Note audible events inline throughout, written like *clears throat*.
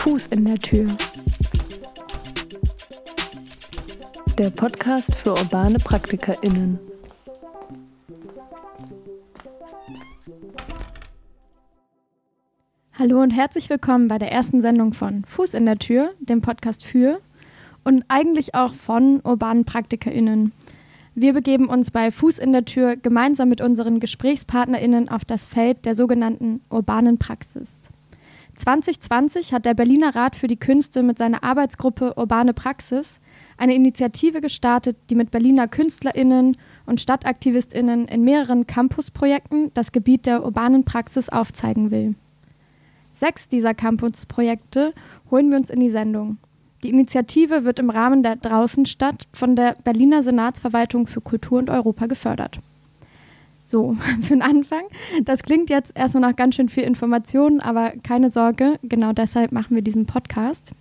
Fuß in der Tür. Der Podcast für urbane PraktikerInnen. Hallo und herzlich willkommen bei der ersten Sendung von Fuß in der Tür, dem Podcast für und eigentlich auch von urbanen PraktikerInnen. Wir begeben uns bei Fuß in der Tür gemeinsam mit unseren GesprächspartnerInnen auf das Feld der sogenannten urbanen Praxis. 2020 hat der Berliner Rat für die Künste mit seiner Arbeitsgruppe Urbane Praxis eine Initiative gestartet, die mit Berliner KünstlerInnen und StadtaktivistInnen in mehreren Campusprojekten das Gebiet der urbanen Praxis aufzeigen will. Sechs dieser Campusprojekte holen wir uns in die Sendung. Die Initiative wird im Rahmen der Draußenstadt von der Berliner Senatsverwaltung für Kultur und Europa gefördert. So, *laughs* für den Anfang. Das klingt jetzt erstmal nach ganz schön viel Informationen, aber keine Sorge, genau deshalb machen wir diesen Podcast.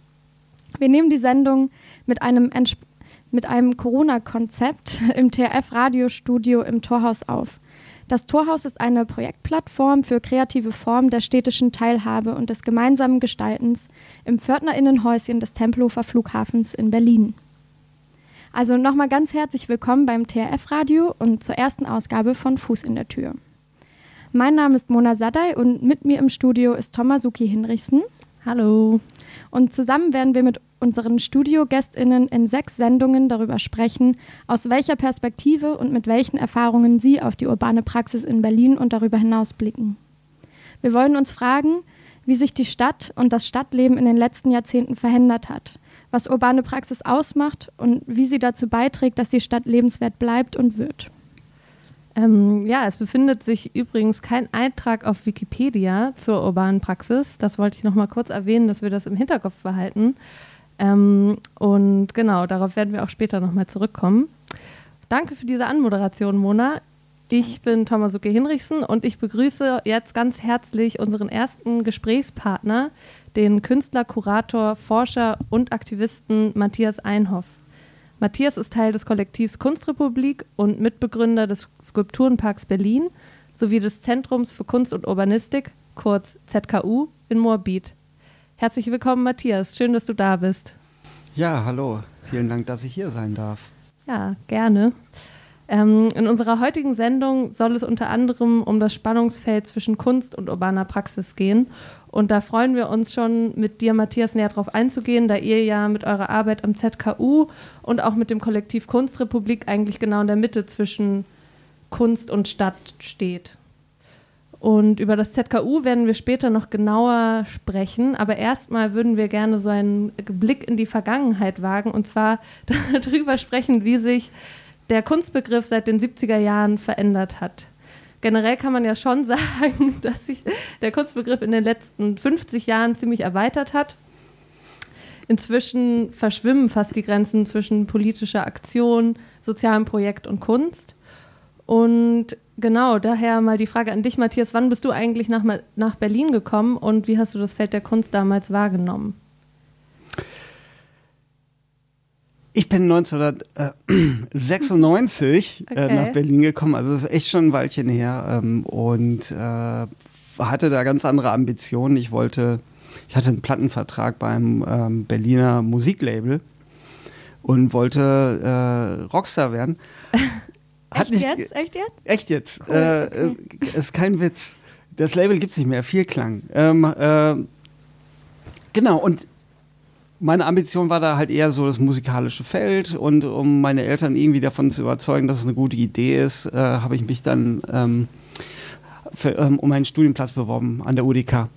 Wir nehmen die Sendung mit einem, mit einem Corona-Konzept *laughs* im TRF-Radiostudio im Torhaus auf. Das Torhaus ist eine Projektplattform für kreative Formen der städtischen Teilhabe und des gemeinsamen Gestaltens im Pförtnerinnenhäuschen des Tempelhofer Flughafens in Berlin. Also nochmal ganz herzlich willkommen beim TRF-Radio und zur ersten Ausgabe von Fuß in der Tür. Mein Name ist Mona Sadai und mit mir im Studio ist Tomasuki Hinrichsen. Hallo. Und zusammen werden wir mit unseren Studiogästinnen in sechs Sendungen darüber sprechen, aus welcher Perspektive und mit welchen Erfahrungen sie auf die urbane Praxis in Berlin und darüber hinaus blicken. Wir wollen uns fragen, wie sich die Stadt und das Stadtleben in den letzten Jahrzehnten verändert hat, was urbane Praxis ausmacht und wie sie dazu beiträgt, dass die Stadt lebenswert bleibt und wird. Ähm, ja, es befindet sich übrigens kein Eintrag auf Wikipedia zur urbanen Praxis. Das wollte ich noch mal kurz erwähnen, dass wir das im Hinterkopf behalten. Ähm, und genau, darauf werden wir auch später noch mal zurückkommen. Danke für diese Anmoderation, Mona. Ich bin Tomasuke Hinrichsen und ich begrüße jetzt ganz herzlich unseren ersten Gesprächspartner, den Künstler, Kurator, Forscher und Aktivisten Matthias Einhoff. Matthias ist Teil des Kollektivs Kunstrepublik und Mitbegründer des Skulpturenparks Berlin sowie des Zentrums für Kunst und Urbanistik, kurz ZKU, in Moabit. Herzlich willkommen, Matthias. Schön, dass du da bist. Ja, hallo. Vielen Dank, dass ich hier sein darf. Ja, gerne. Ähm, in unserer heutigen Sendung soll es unter anderem um das Spannungsfeld zwischen Kunst und urbaner Praxis gehen und da freuen wir uns schon, mit dir, Matthias, näher drauf einzugehen, da ihr ja mit eurer Arbeit am ZKU und auch mit dem Kollektiv Kunstrepublik eigentlich genau in der Mitte zwischen Kunst und Stadt steht. Und über das ZKU werden wir später noch genauer sprechen. Aber erstmal würden wir gerne so einen Blick in die Vergangenheit wagen und zwar *laughs* darüber sprechen, wie sich der Kunstbegriff seit den 70er Jahren verändert hat generell kann man ja schon *laughs* sagen, dass sich der Kunstbegriff in den letzten 50 Jahren ziemlich erweitert hat. Inzwischen verschwimmen fast die Grenzen zwischen politischer Aktion, sozialem Projekt und Kunst. Und genau, daher mal die Frage an dich, Matthias, wann bist du eigentlich nach, nach Berlin gekommen und wie hast du das Feld der Kunst damals wahrgenommen? Ich bin 1996 *clears throat* äh, okay. nach Berlin gekommen, also das ist echt schon ein Weilchen her ähm, und äh, hatte da ganz andere Ambitionen. Ich wollte, ich hatte einen Plattenvertrag beim ähm, Berliner Musiklabel und wollte äh, Rockstar werden. *laughs* Hat echt nicht, jetzt? Echt jetzt? Echt jetzt. Cool, äh, okay. ist kein Witz. Das Label gibt es nicht mehr. Viel Klang. Ähm, äh, genau, und meine Ambition war da halt eher so das musikalische Feld und um meine Eltern irgendwie davon zu überzeugen, dass es eine gute Idee ist, äh, habe ich mich dann ähm, für, ähm, um einen Studienplatz beworben an der UDK. Ah,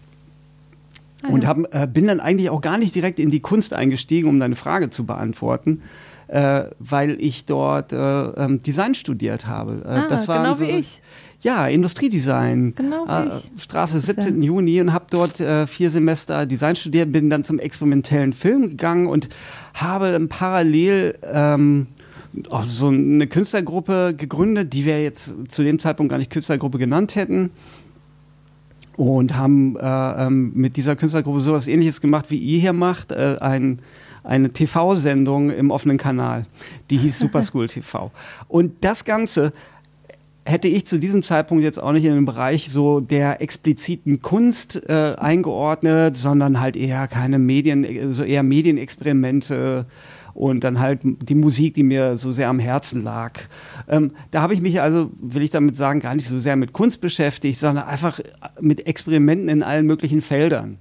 und hab, äh, bin dann eigentlich auch gar nicht direkt in die Kunst eingestiegen, um deine Frage zu beantworten, äh, weil ich dort äh, ähm, Design studiert habe. Äh, ah, das war genau so, wie ich. Ja, Industriedesign. Genau. Äh, Straße 17. Ja. Juni und habe dort äh, vier Semester Design studiert, bin dann zum experimentellen Film gegangen und habe parallel ähm, so eine Künstlergruppe gegründet, die wir jetzt zu dem Zeitpunkt gar nicht Künstlergruppe genannt hätten. Und haben äh, ähm, mit dieser Künstlergruppe sowas ähnliches gemacht, wie ihr hier macht, äh, ein eine TV-Sendung im offenen Kanal. Die hieß *laughs* Super School TV. Und das Ganze hätte ich zu diesem Zeitpunkt jetzt auch nicht in den Bereich so der expliziten Kunst äh, eingeordnet, sondern halt eher keine Medien, so eher Medienexperimente und dann halt die Musik, die mir so sehr am Herzen lag. Ähm, da habe ich mich also, will ich damit sagen, gar nicht so sehr mit Kunst beschäftigt, sondern einfach mit Experimenten in allen möglichen Feldern.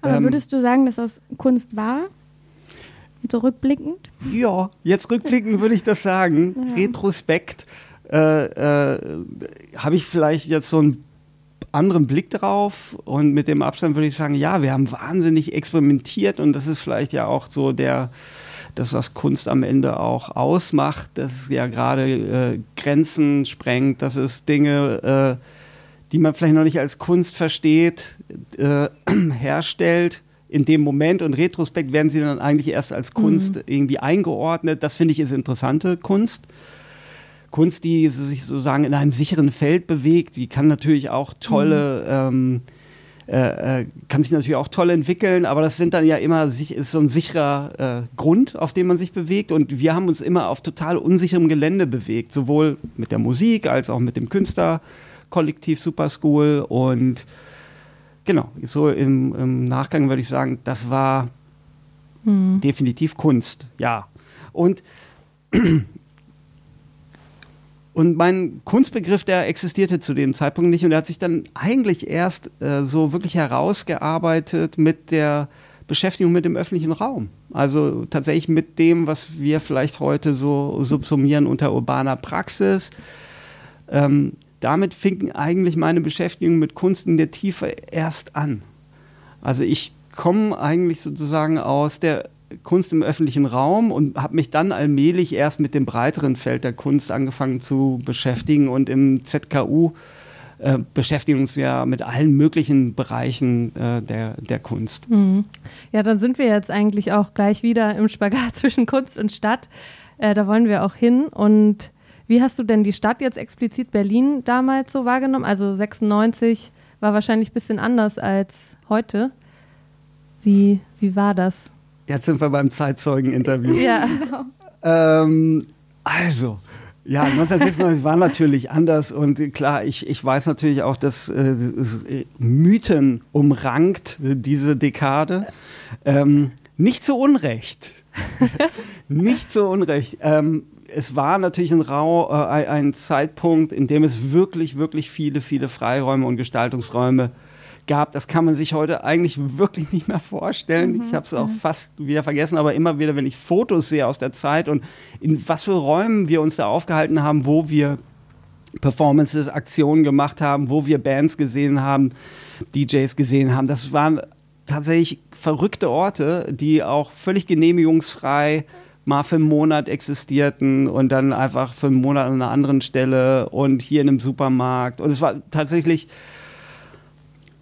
Aber ähm, würdest du sagen, dass das Kunst war? So rückblickend? Ja, jetzt rückblickend würde ich das sagen. Ja. Retrospekt äh, äh, habe ich vielleicht jetzt so einen anderen Blick drauf und mit dem Abstand würde ich sagen, ja, wir haben wahnsinnig experimentiert und das ist vielleicht ja auch so der das, was Kunst am Ende auch ausmacht, dass es ja gerade äh, Grenzen sprengt, dass es Dinge, äh, die man vielleicht noch nicht als Kunst versteht, äh, *clears throat* herstellt in dem Moment und retrospekt werden sie dann eigentlich erst als Kunst mhm. irgendwie eingeordnet. Das finde ich ist interessante Kunst. Kunst, die sich sozusagen in einem sicheren Feld bewegt, die kann natürlich auch tolle mhm. ähm, äh, äh, kann sich natürlich auch toll entwickeln, aber das sind dann ja immer ist so ein sicherer äh, Grund, auf dem man sich bewegt. Und wir haben uns immer auf total unsicherem Gelände bewegt, sowohl mit der Musik als auch mit dem Künstlerkollektiv Super School. Und genau, so im, im Nachgang würde ich sagen, das war mhm. definitiv Kunst, ja. Und und mein Kunstbegriff, der existierte zu dem Zeitpunkt nicht und der hat sich dann eigentlich erst äh, so wirklich herausgearbeitet mit der Beschäftigung mit dem öffentlichen Raum. Also tatsächlich mit dem, was wir vielleicht heute so subsumieren unter urbaner Praxis. Ähm, damit fing eigentlich meine Beschäftigung mit Kunst in der Tiefe erst an. Also ich komme eigentlich sozusagen aus der Kunst im öffentlichen Raum und habe mich dann allmählich erst mit dem breiteren Feld der Kunst angefangen zu beschäftigen und im ZKU äh, beschäftigen uns ja mit allen möglichen Bereichen äh, der, der Kunst. Mhm. Ja, dann sind wir jetzt eigentlich auch gleich wieder im Spagat *laughs* zwischen Kunst und Stadt. Äh, da wollen wir auch hin. Und wie hast du denn die Stadt jetzt explizit Berlin damals so wahrgenommen? Also 96 war wahrscheinlich ein bisschen anders als heute. Wie, wie war das? Jetzt sind wir beim Zeitzeugen-Interview. Ja, genau. Ähm, also, ja, 1996 war natürlich anders und klar, ich, ich weiß natürlich auch, dass äh, Mythen umrankt diese Dekade. Ähm, nicht zu Unrecht. *laughs* nicht zu Unrecht. Ähm, es war natürlich ein, Rau, äh, ein Zeitpunkt, in dem es wirklich, wirklich viele, viele Freiräume und Gestaltungsräume gab. Das kann man sich heute eigentlich wirklich nicht mehr vorstellen. Mhm. Ich habe es auch fast wieder vergessen, aber immer wieder, wenn ich Fotos sehe aus der Zeit und in was für Räumen wir uns da aufgehalten haben, wo wir Performances, Aktionen gemacht haben, wo wir Bands gesehen haben, DJs gesehen haben. Das waren tatsächlich verrückte Orte, die auch völlig genehmigungsfrei mal für einen Monat existierten und dann einfach für einen Monat an einer anderen Stelle und hier in einem Supermarkt. Und es war tatsächlich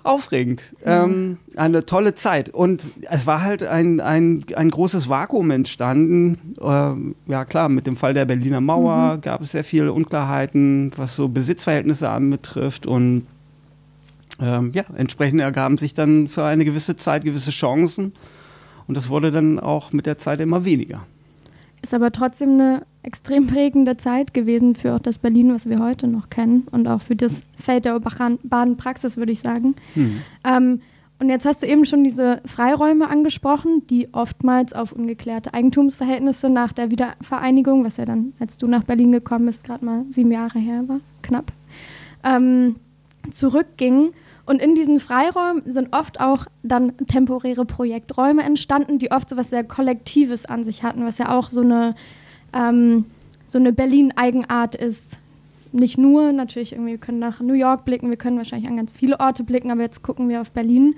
aufregend. Ähm, eine tolle Zeit. Und es war halt ein, ein, ein großes Vakuum entstanden. Ähm, ja, klar, mit dem Fall der Berliner Mauer mhm. gab es sehr viele Unklarheiten, was so Besitzverhältnisse anbetrifft. Und ähm, ja, entsprechend ergaben sich dann für eine gewisse Zeit gewisse Chancen. Und das wurde dann auch mit der Zeit immer weniger. Ist aber trotzdem eine extrem prägende Zeit gewesen für auch das Berlin, was wir heute noch kennen und auch für das Feld der urbanen Praxis, würde ich sagen. Mhm. Ähm, und jetzt hast du eben schon diese Freiräume angesprochen, die oftmals auf ungeklärte Eigentumsverhältnisse nach der Wiedervereinigung, was ja dann, als du nach Berlin gekommen bist, gerade mal sieben Jahre her war, knapp, ähm, zurückgingen. Und in diesen Freiräumen sind oft auch dann temporäre Projekträume entstanden, die oft so was sehr Kollektives an sich hatten, was ja auch so eine, ähm, so eine Berlin-Eigenart ist. Nicht nur, natürlich, irgendwie, wir können nach New York blicken, wir können wahrscheinlich an ganz viele Orte blicken, aber jetzt gucken wir auf Berlin.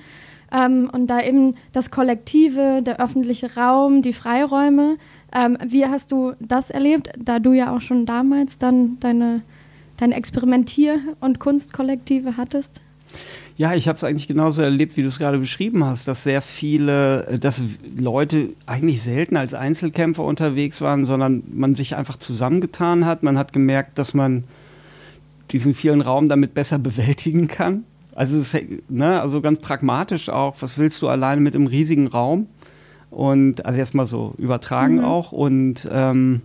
Ähm, und da eben das Kollektive, der öffentliche Raum, die Freiräume. Ähm, wie hast du das erlebt, da du ja auch schon damals dann deine, deine Experimentier- und Kunstkollektive hattest? Ja, ich habe es eigentlich genauso erlebt, wie du es gerade beschrieben hast, dass sehr viele, äh, dass Leute eigentlich selten als Einzelkämpfer unterwegs waren, sondern man sich einfach zusammengetan hat. Man hat gemerkt, dass man diesen vielen Raum damit besser *laughs* bewältigen kann. Also, ist, ne, also ganz pragmatisch auch, was willst du alleine mit einem riesigen Raum? Und also erstmal so übertragen mhm. auch. Und ähm,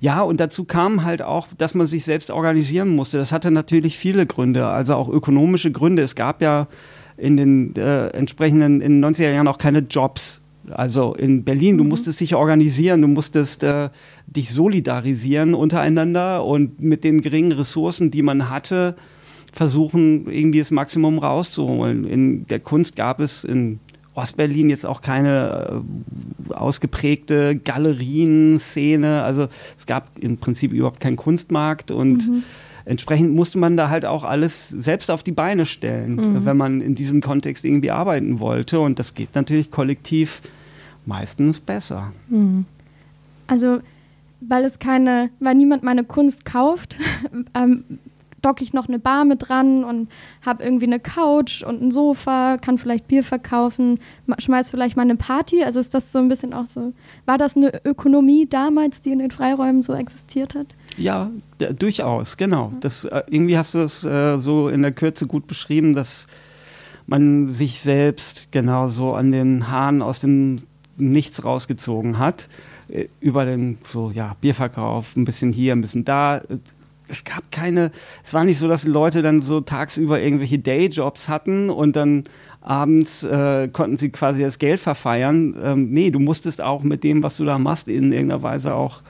Ja, und dazu kam halt auch, dass man sich selbst organisieren musste. Das hatte natürlich viele Gründe, also auch ökonomische Gründe. Es gab ja in den äh, entsprechenden, in den 90er Jahren auch keine Jobs. Also in Berlin, du mhm. musstest dich organisieren, du musstest äh, dich solidarisieren untereinander und mit den geringen Ressourcen, die man hatte, versuchen, irgendwie das Maximum rauszuholen. In der Kunst gab es in Ostberlin jetzt auch keine äh, ausgeprägte Galerien-Szene. Also es gab im Prinzip überhaupt keinen Kunstmarkt und mhm. entsprechend musste man da halt auch alles selbst auf die Beine stellen, mhm. wenn man in diesem Kontext irgendwie arbeiten wollte. Und das geht natürlich kollektiv meistens besser. Mhm. Also weil es keine, weil niemand meine Kunst kauft, *laughs* ähm, docke ich noch eine Bar mit dran und habe irgendwie eine Couch und ein Sofa, kann vielleicht Bier verkaufen, schmeiß vielleicht mal eine Party. Also ist das so ein bisschen auch so, war das eine Ökonomie damals, die in den Freiräumen so existiert hat? Ja, durchaus, genau. Das, äh, irgendwie hast du es äh, so in der Kürze gut beschrieben, dass man sich selbst genau so an den Haaren aus dem Nichts rausgezogen hat äh, über den so ja Bierverkauf, ein bisschen hier, ein bisschen da es gab keine, es war nicht so, dass Leute dann so tagsüber irgendwelche Dayjobs hatten und dann abends äh, konnten sie quasi das Geld verfeiern. Ähm, nee, du musstest auch mit dem, was du da machst, in irgendeiner Weise auch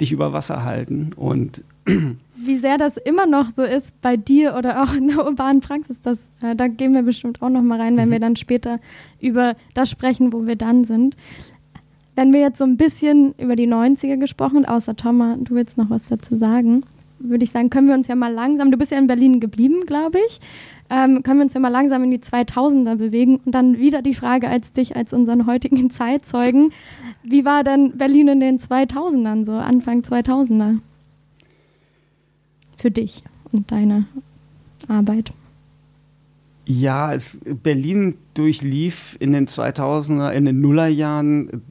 dich über Wasser halten. Und *clears throat* wie sehr das immer noch so ist bei dir oder auch in der urbanen Praxis, das, äh, da gehen wir bestimmt auch noch mal rein, wenn mhm. wir dann später über das sprechen, wo wir dann sind. Wenn wir jetzt so ein bisschen über die 90er gesprochen, außer Thomas, du willst noch was dazu sagen würde ich sagen, können wir uns ja mal langsam, du bist ja in Berlin geblieben, glaube ich, ähm, können wir uns ja mal langsam in die 2000er bewegen und dann wieder die Frage als dich, als unseren heutigen *laughs* Zeitzeugen, wie war denn Berlin in den 2000ern, so Anfang 2000er? Für dich und deine Arbeit. Ja, es, Berlin durchlief in den 2000er, in den Nullerjahren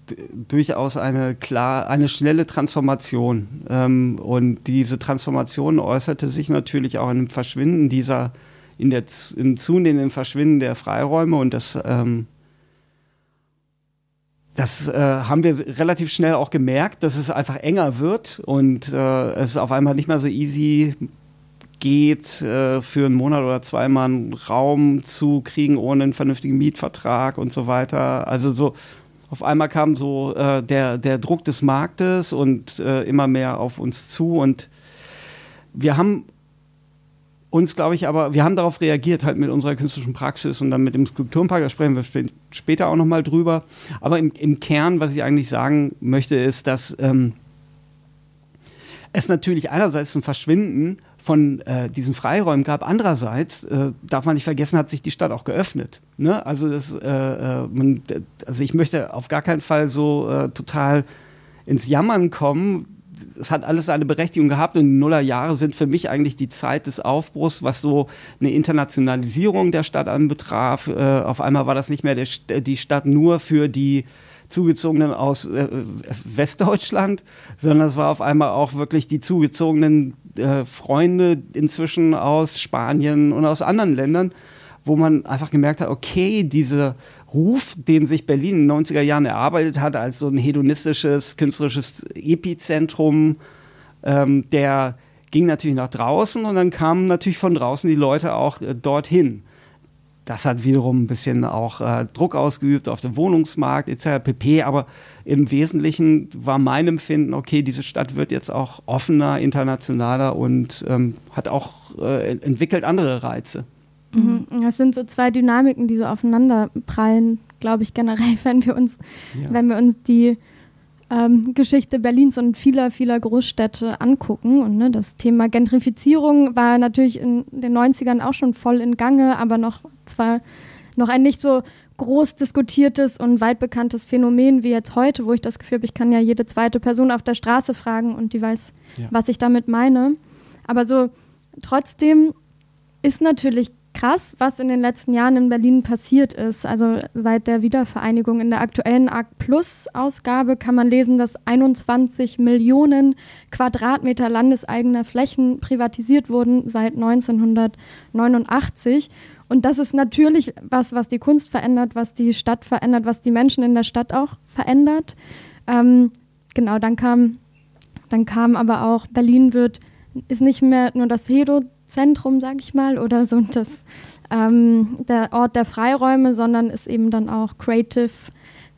durchaus eine klar, eine schnelle Transformation. Ähm, und diese Transformation äußerte sich natürlich auch im Verschwinden dieser, in der, im zunehmenden Verschwinden der Freiräume und das, ähm, das äh, haben wir relativ schnell auch gemerkt, dass es einfach enger wird und äh, es auf einmal nicht mehr so easy geht, äh, für einen Monat oder zweimal einen Raum zu kriegen ohne einen vernünftigen Mietvertrag und so weiter. Also so auf einmal kam so äh, der, der Druck des Marktes und äh, immer mehr auf uns zu und wir haben uns, glaube ich, aber wir haben darauf reagiert, halt mit unserer künstlerischen Praxis und dann mit dem Skulpturenpark, da sprechen wir sp später auch nochmal drüber. Aber im, im, Kern, was ich eigentlich sagen möchte, ist, dass ähm, es natürlich einerseits ein Verschwinden von äh, diesen Freiräumen gab. Andererseits äh, darf man nicht vergessen, hat sich die Stadt auch geöffnet. Ne? Also, das, äh, äh man, also ich möchte auf gar keinen Fall so äh, total ins Jammern kommen. Es hat alles seine Berechtigung gehabt und die Nullerjahre sind für mich eigentlich die Zeit des Aufbruchs, was so eine Internationalisierung der Stadt anbetraf. Äh, auf einmal war das nicht mehr der, die Stadt nur für die Zugezogenen aus äh, Westdeutschland, sondern es war auf einmal auch wirklich die Zugezogenen äh, Freunde inzwischen aus Spanien und aus anderen Ländern, wo man einfach gemerkt hat, okay, dieser Ruf, den sich Berlin in den 90er Jahren erarbeitet hat, als so ein hedonistisches, künstlerisches Epizentrum, ähm, der ging natürlich nach draußen und dann kamen natürlich von draußen die Leute auch äh, dorthin. Das hat wiederum ein bisschen auch äh, Druck ausgeübt auf den Wohnungsmarkt etc. pp. Aber im Wesentlichen war mein Empfinden, okay, diese Stadt wird jetzt auch offener, internationaler und ähm, hat auch äh, entwickelt andere Reize. Mhm. Das sind so zwei Dynamiken, die so aufeinander prallen, glaube ich, generell, *laughs* wenn wir uns, ja. wenn wir uns die ähm, Geschichte Berlins und vieler, vieler Großstädte angucken. Und ne, das Thema Gentrifizierung war natürlich in den 90ern auch schon voll in Gange, aber noch zwar noch ein nicht so groß diskutiertes und weit bekanntes Phänomen wie jetzt heute, wo ich das Gefühl habe, ich kann ja jede zweite Person auf der Straße fragen und die weiß, ja. was ich damit meine. Aber so trotzdem ist natürlich krass, was in den letzten Jahren in Berlin passiert ist. Also seit der Wiedervereinigung in der aktuellen Arc Plus Ausgabe kann man lesen, dass 21 Millionen Quadratmeter landeseigener Flächen privatisiert wurden seit 1989. Und das ist natürlich was, was die Kunst verändert, was die Stadt verändert, was die Menschen in der Stadt auch verändert. Ähm, genau, dann kam dann kam aber auch, Berlin wird, ist nicht mehr nur das Hedo-Zentrum, sag ich mal, oder so das, ähm, der Ort der Freiräume, sondern ist eben dann auch Creative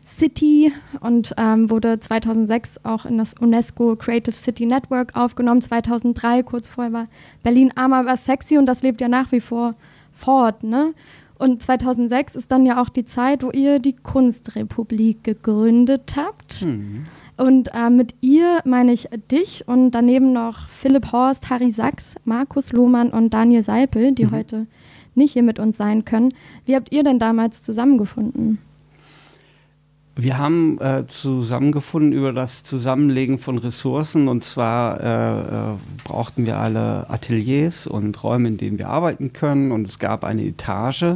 City und ähm, wurde 2006 auch in das UNESCO Creative City Network aufgenommen. 2003, kurz vorher war Berlin arm, aber sexy und das lebt ja nach wie vor fort. Ne? Und 2006 ist dann ja auch die Zeit, wo ihr die Kunstrepublik gegründet habt. Mhm. Und äh, mit ihr meine ich dich und daneben noch Philipp Horst, Harry Sachs, Markus Lohmann und Daniel Seipel, die mhm. heute nicht hier mit uns sein können. Wie habt ihr denn damals zusammengefunden? Wir haben äh, zusammengefunden über das Zusammenlegen von Ressourcen und zwar äh, äh, brauchten wir alle Ateliers und Räume, in denen wir arbeiten können und es gab eine Etage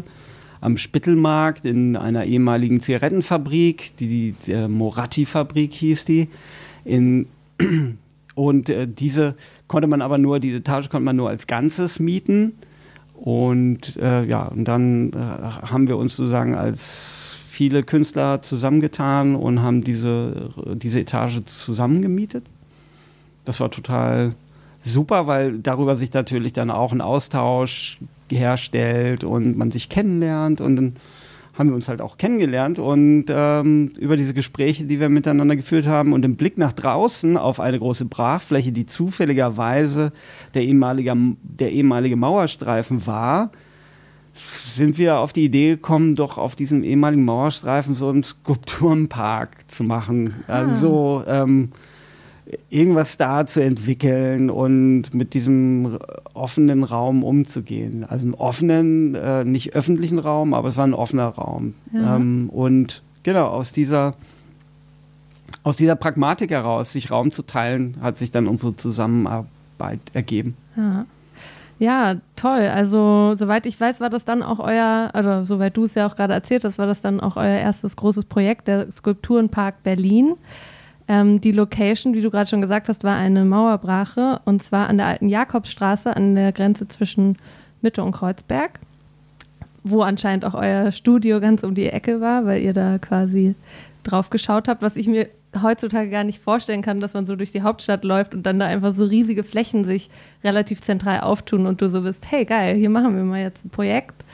am Spittelmarkt in einer ehemaligen Zigarettenfabrik, die, die äh, Moratti-Fabrik hieß die. In, *clears throat* und äh, diese konnte man aber nur, diese Etage konnte man nur als Ganzes mieten. Und äh, ja, und dann haben wir uns sozusagen als viele Künstler zusammengetan und haben diese, diese Etage zusammengemietet. Das war total super, weil darüber sich natürlich dann auch ein Austausch herstellt und man sich kennenlernt und dann haben wir uns halt auch kennengelernt und ähm, über diese Gespräche, die wir miteinander geführt haben und den Blick nach draußen auf eine große Brachfläche, die zufälligerweise der ehemalige, der ehemalige Mauerstreifen war, sind wir auf die Idee gekommen, doch auf diesem ehemaligen Mauerstreifen so einen Skulpturenpark zu machen. Ah. Also ähm, irgendwas da zu entwickeln und mit diesem offenen Raum umzugehen. Also einen offenen, äh, nicht öffentlichen Raum, aber es war ein offener Raum. Ja. Ähm, und genau, aus dieser, aus dieser Pragmatik heraus, sich Raum zu teilen, hat sich dann unsere Zusammenarbeit ergeben. Ja. Ja, toll. Also, soweit ich weiß, war das dann auch euer, also soweit du es ja auch gerade erzählt hast, war das dann auch euer erstes großes Projekt, der Skulpturenpark Berlin. Ähm, die Location, wie du gerade schon gesagt hast, war eine Mauerbrache und zwar an der alten Jakobsstraße an der Grenze zwischen Mitte und Kreuzberg, wo anscheinend auch euer Studio ganz um die Ecke war, weil ihr da quasi drauf geschaut habt, was ich mir heutzutage gar nicht vorstellen kann, dass man so durch die Hauptstadt läuft und dann da einfach so riesige Flächen sich relativ zentral auftun und du so bist, hey geil, hier machen wir mal jetzt ein Projekt.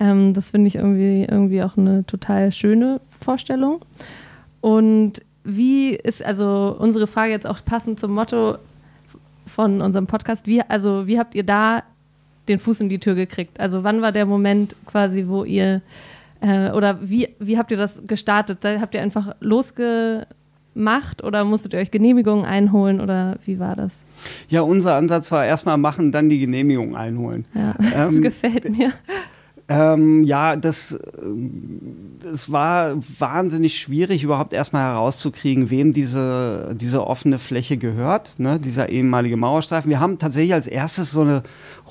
Ähm, das finde ich irgendwie, irgendwie auch eine total schöne Vorstellung. Und wie ist also unsere Frage jetzt auch passend zum Motto von unserem Podcast, wie, also wie habt ihr da den Fuß in die Tür gekriegt? Also wann war der Moment quasi, wo ihr äh, oder wie, wie habt ihr das gestartet? Habt ihr einfach losge macht oder musstet ihr euch Genehmigungen einholen oder wie war das? Ja, unser Ansatz war erstmal machen, dann die Genehmigung einholen. Ja, *laughs* das ähm, gefällt mir. Ähm, ja, das, das war wahnsinnig schwierig, überhaupt erstmal herauszukriegen, wem diese, diese offene Fläche gehört, ne, dieser ehemalige Mauerstreifen. Wir haben tatsächlich als erstes so eine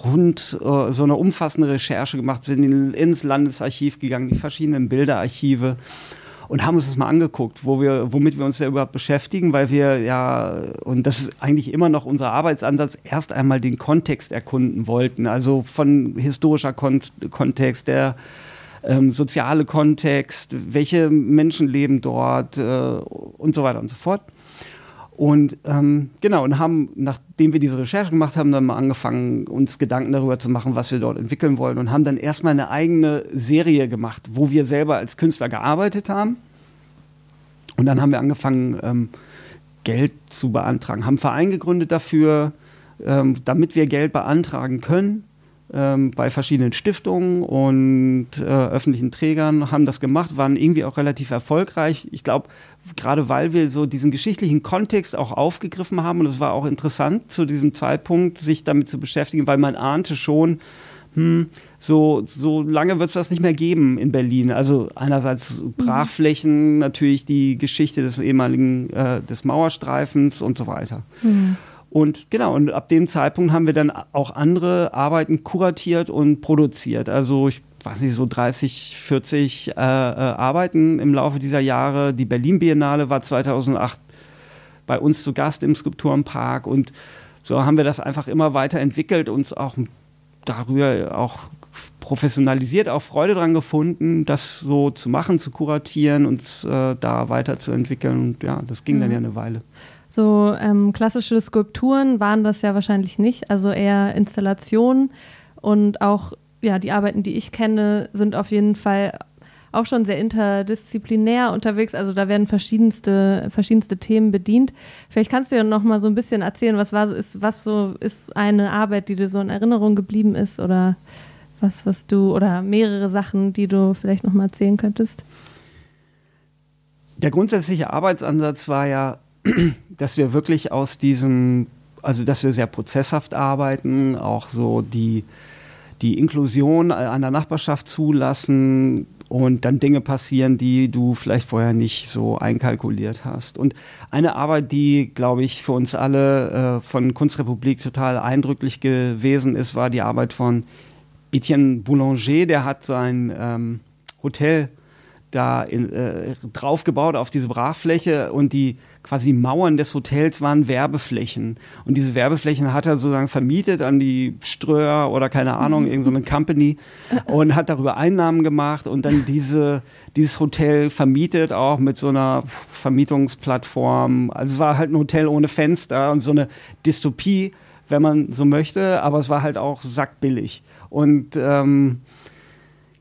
rund, äh, so eine umfassende Recherche gemacht, sind ins Landesarchiv gegangen, die verschiedenen Bilderarchive und haben uns das mal angeguckt, wo wir, womit wir uns ja überhaupt beschäftigen, weil wir ja, und das ist eigentlich immer noch unser Arbeitsansatz, erst einmal den Kontext erkunden wollten. Also von historischer Kon Kontext, der ähm, soziale Kontext, welche Menschen leben dort äh, und so weiter und so fort. Und ähm, genau, und haben, nachdem wir diese Recherche gemacht haben, dann mal angefangen, uns Gedanken darüber zu machen, was wir dort entwickeln wollen und haben dann erstmal eine eigene Serie gemacht, wo wir selber als Künstler gearbeitet haben. Und dann haben wir angefangen, ähm, Geld zu beantragen, haben einen Verein gegründet dafür, ähm, damit wir Geld beantragen können ähm, bei verschiedenen Stiftungen und äh, öffentlichen Trägern, haben das gemacht, waren irgendwie auch relativ erfolgreich. Ich glaube, gerade weil wir so diesen geschichtlichen Kontext auch aufgegriffen haben und es war auch interessant zu diesem Zeitpunkt, sich damit zu beschäftigen, weil man ahnte schon, hm, so, so lange wird es das nicht mehr geben in Berlin. Also einerseits Brachflächen, natürlich die Geschichte des ehemaligen äh, des Mauerstreifens und so weiter. Mhm. Und genau, und ab dem Zeitpunkt haben wir dann auch andere Arbeiten kuratiert und produziert. Also ich weiß nicht, so 30, 40 äh, äh, Arbeiten im Laufe dieser Jahre. Die Berlin Biennale war 2008 bei uns zu Gast im Skulpturenpark und so haben wir das einfach immer weiter entwickelt, uns auch darüber auch professionalisiert, auch Freude dran gefunden, das so zu machen, zu kuratieren und äh, da weiterzuentwickeln. Und ja, das ging mhm. dann ja eine Weile. So ähm, klassische Skulpturen waren das ja wahrscheinlich nicht, also eher Installationen und auch ja, die Arbeiten, die ich kenne, sind auf jeden Fall auch schon sehr interdisziplinär unterwegs. Also da werden verschiedenste, verschiedenste Themen bedient. Vielleicht kannst du ja noch mal so ein bisschen erzählen, was war ist, was so ist eine Arbeit, die dir so in Erinnerung geblieben ist oder was, was du oder mehrere Sachen, die du vielleicht noch mal erzählen könntest. Der grundsätzliche Arbeitsansatz war ja, dass wir wirklich aus diesem, also dass wir sehr prozesshaft arbeiten, auch so die die Inklusion an der Nachbarschaft zulassen, und dann Dinge passieren, die du vielleicht vorher nicht so einkalkuliert hast. Und eine Arbeit, die, glaube ich, für uns alle äh, von Kunstrepublik total eindrücklich gewesen ist, war die Arbeit von Etienne Boulanger. Der hat so ein ähm, Hotel da in, äh, draufgebaut auf diese Brachfläche und die quasi Mauern des Hotels waren Werbeflächen. Und diese Werbeflächen hat er sozusagen vermietet an die Ströer oder keine Ahnung, irgendeine so Company und hat darüber Einnahmen gemacht und dann diese, dieses Hotel vermietet auch mit so einer Vermietungsplattform. Also es war halt ein Hotel ohne Fenster und so eine Dystopie, wenn man so möchte, aber es war halt auch sackbillig. Und ähm,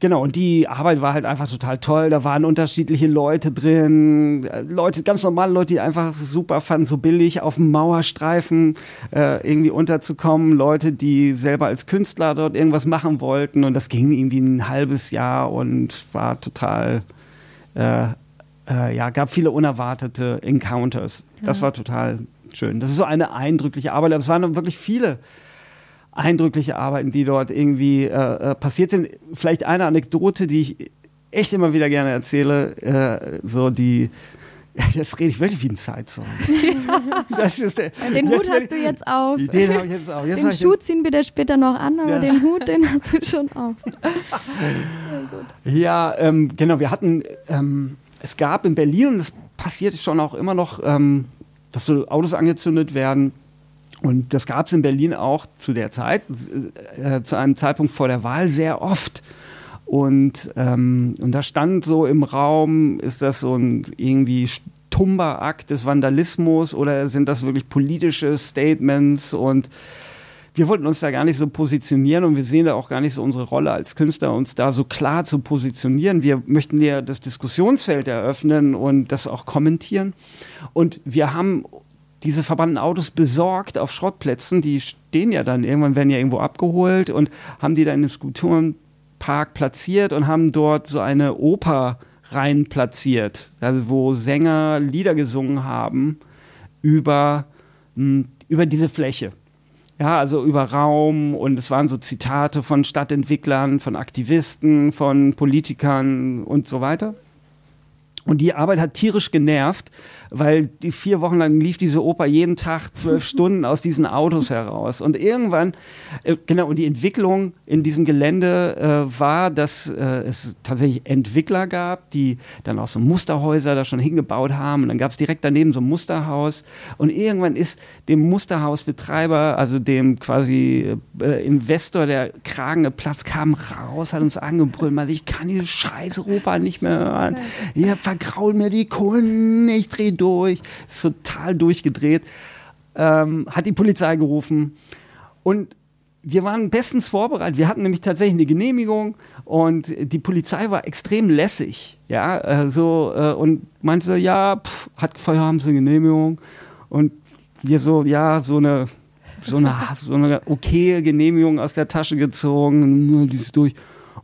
Genau, und die Arbeit war halt einfach total toll. Da waren unterschiedliche Leute drin, Leute, ganz normale Leute, die einfach super fanden, so billig auf dem Mauerstreifen äh, irgendwie unterzukommen. Leute, die selber als Künstler dort irgendwas machen wollten. Und das ging irgendwie ein halbes Jahr und war total, äh, äh, ja, gab viele unerwartete Encounters. Das ja. war total schön. Das ist so eine eindrückliche Arbeit, aber es waren wirklich viele eindrückliche Arbeiten, die dort irgendwie äh, äh, passiert sind. Vielleicht eine Anekdote, die ich echt immer wieder gerne erzähle, äh, so die *laughs* Jetzt rede ich wirklich wie ein Zeitzeuge. *laughs* Das den Hut hast du jetzt auf. Den habe ich jetzt auf. Jetzt den Schuh ziehen wir dir später noch an, aber den Hut, den hast du schon auf. *laughs* ja, ähm, genau. Wir hatten, ähm, es gab in Berlin, und es passiert schon auch immer noch, ähm, dass so Autos angezündet werden und das gab es in Berlin auch zu der Zeit, äh, zu einem Zeitpunkt vor der Wahl, sehr oft. Und, ähm, und da stand so im Raum, ist das so ein irgendwie stumber Akt des Vandalismus oder sind das wirklich politische Statements? Und wir wollten uns da gar nicht so positionieren und wir sehen da auch gar nicht so unsere Rolle als Künstler, uns da so klar zu positionieren. Wir möchten ja das Diskussionsfeld eröffnen und das auch kommentieren. Und wir haben diese verbannten Autos besorgt auf Schrottplätzen. Die stehen ja dann irgendwann, werden ja irgendwo abgeholt und haben die dann den Skulpturenpark platziert und haben dort so eine Oper rein platziert, also wo Sänger Lieder gesungen haben über, mh, hm, über diese Fläche. Ja, also über Raum und es waren so Zitate von Stadtentwicklern, von Aktivisten, von Politikern und so weiter. Und die Arbeit hat tierisch genervt, weil die vier Wochen lang lief diese Oper jeden Tag zwölf *laughs* Stunden aus diesen Autos heraus. Und irgendwann, äh, genau, und die Entwicklung in diesem Gelände äh, war, dass äh, es tatsächlich Entwickler gab, die dann auch so Musterhäuser da schon hingebaut haben. Und dann gab es direkt daneben so ein Musterhaus. Und irgendwann ist dem Musterhausbetreiber, also dem quasi äh, Investor, der Kragen Platz kam raus, hat uns angebrüllt, ich kann diese scheiß Oper nicht mehr hören. Ihr vergrault mir die Kunden, ich drehe durch, ist total durchgedreht, ähm, hat die Polizei gerufen und wir waren bestens vorbereitet. Wir hatten nämlich tatsächlich eine Genehmigung und die Polizei war extrem lässig, ja, äh, so äh, und meinte so, ja, pff, hat haben sie eine Genehmigung und wir so, ja, so eine so eine, *laughs* so eine okaye Genehmigung aus der Tasche gezogen, die ist durch.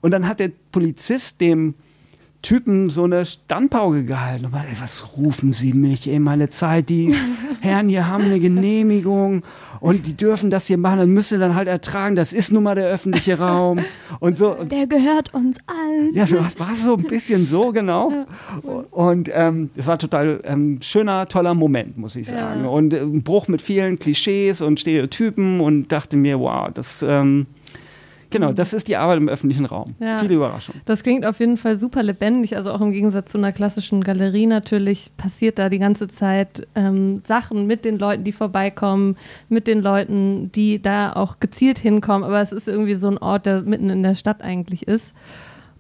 Und dann hat der Polizist dem Typen so eine Standpauke gehalten. Und ey, was rufen Sie mich? Ey, meine Zeit, die *laughs* Herren hier haben eine Genehmigung und die dürfen das hier machen, dann müssen sie dann halt ertragen, das ist nun mal der öffentliche *laughs* Raum und so. Der gehört uns allen. Ja, so, war so ein bisschen so, genau. Und ähm, es war total ähm, schöner, toller Moment, muss ich sagen. Ja. Und äh, ein Bruch mit vielen Klischees und Stereotypen und dachte mir, wow, das... Ähm, Genau, das ist die Arbeit im öffentlichen Raum. Ja. Viele Überraschungen. Das klingt auf jeden Fall super lebendig, also auch im Gegensatz zu einer klassischen Galerie natürlich passiert da die ganze Zeit ähm, Sachen mit den Leuten, die vorbeikommen, mit den Leuten, die da auch gezielt hinkommen, aber es ist irgendwie so ein Ort, der mitten in der Stadt eigentlich ist.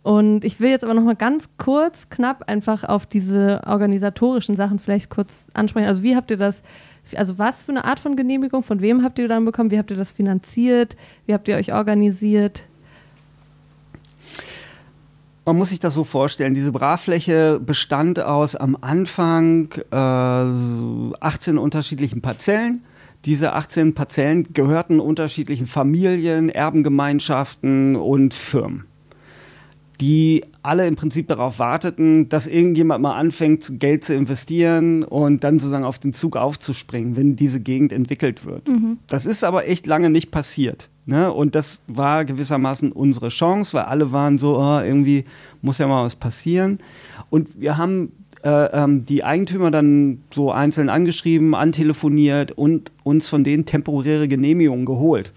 Und ich will jetzt aber noch mal ganz kurz, knapp einfach auf diese organisatorischen Sachen vielleicht kurz ansprechen. Also wie habt ihr das also was für eine Art von Genehmigung, von wem habt ihr dann bekommen, wie habt ihr das finanziert, wie habt ihr euch organisiert? Man muss sich das so vorstellen, diese Brachfläche bestand aus am Anfang äh, 18 unterschiedlichen Parzellen. Diese 18 Parzellen gehörten unterschiedlichen Familien, Erbengemeinschaften und Firmen die alle im Prinzip darauf warteten, dass irgendjemand mal anfängt, Geld zu investieren und dann sozusagen auf den Zug aufzuspringen, wenn diese Gegend entwickelt wird. Mhm. Das ist aber echt lange nicht passiert. Ne? Und das war gewissermaßen unsere Chance, weil alle waren so, oh, irgendwie muss ja mal was passieren. Und wir haben äh, ähm, die Eigentümer dann so einzeln angeschrieben, antelefoniert und uns von denen temporäre Genehmigungen geholt.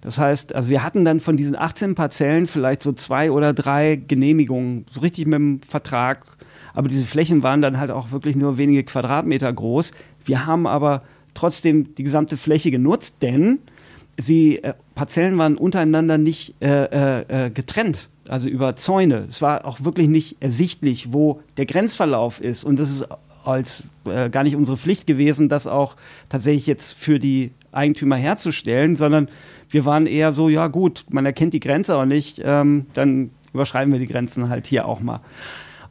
Das heißt, also wir hatten dann von diesen 18 Parzellen vielleicht so zwei oder drei Genehmigungen, so richtig mit dem Vertrag. Aber diese Flächen waren dann halt auch wirklich nur wenige Quadratmeter groß. Wir haben aber trotzdem die gesamte Fläche genutzt, denn sie äh, Parzellen waren untereinander nicht äh, äh, äh, getrennt, also über Zäune. Es war auch wirklich nicht ersichtlich, wo der Grenzverlauf ist. Und das ist als äh, gar nicht unsere Pflicht gewesen, das auch tatsächlich jetzt für die Eigentümer herzustellen, sondern wir waren eher so, ja gut, man erkennt die Grenze auch nicht, ähm, dann überschreiben wir die Grenzen halt hier auch mal.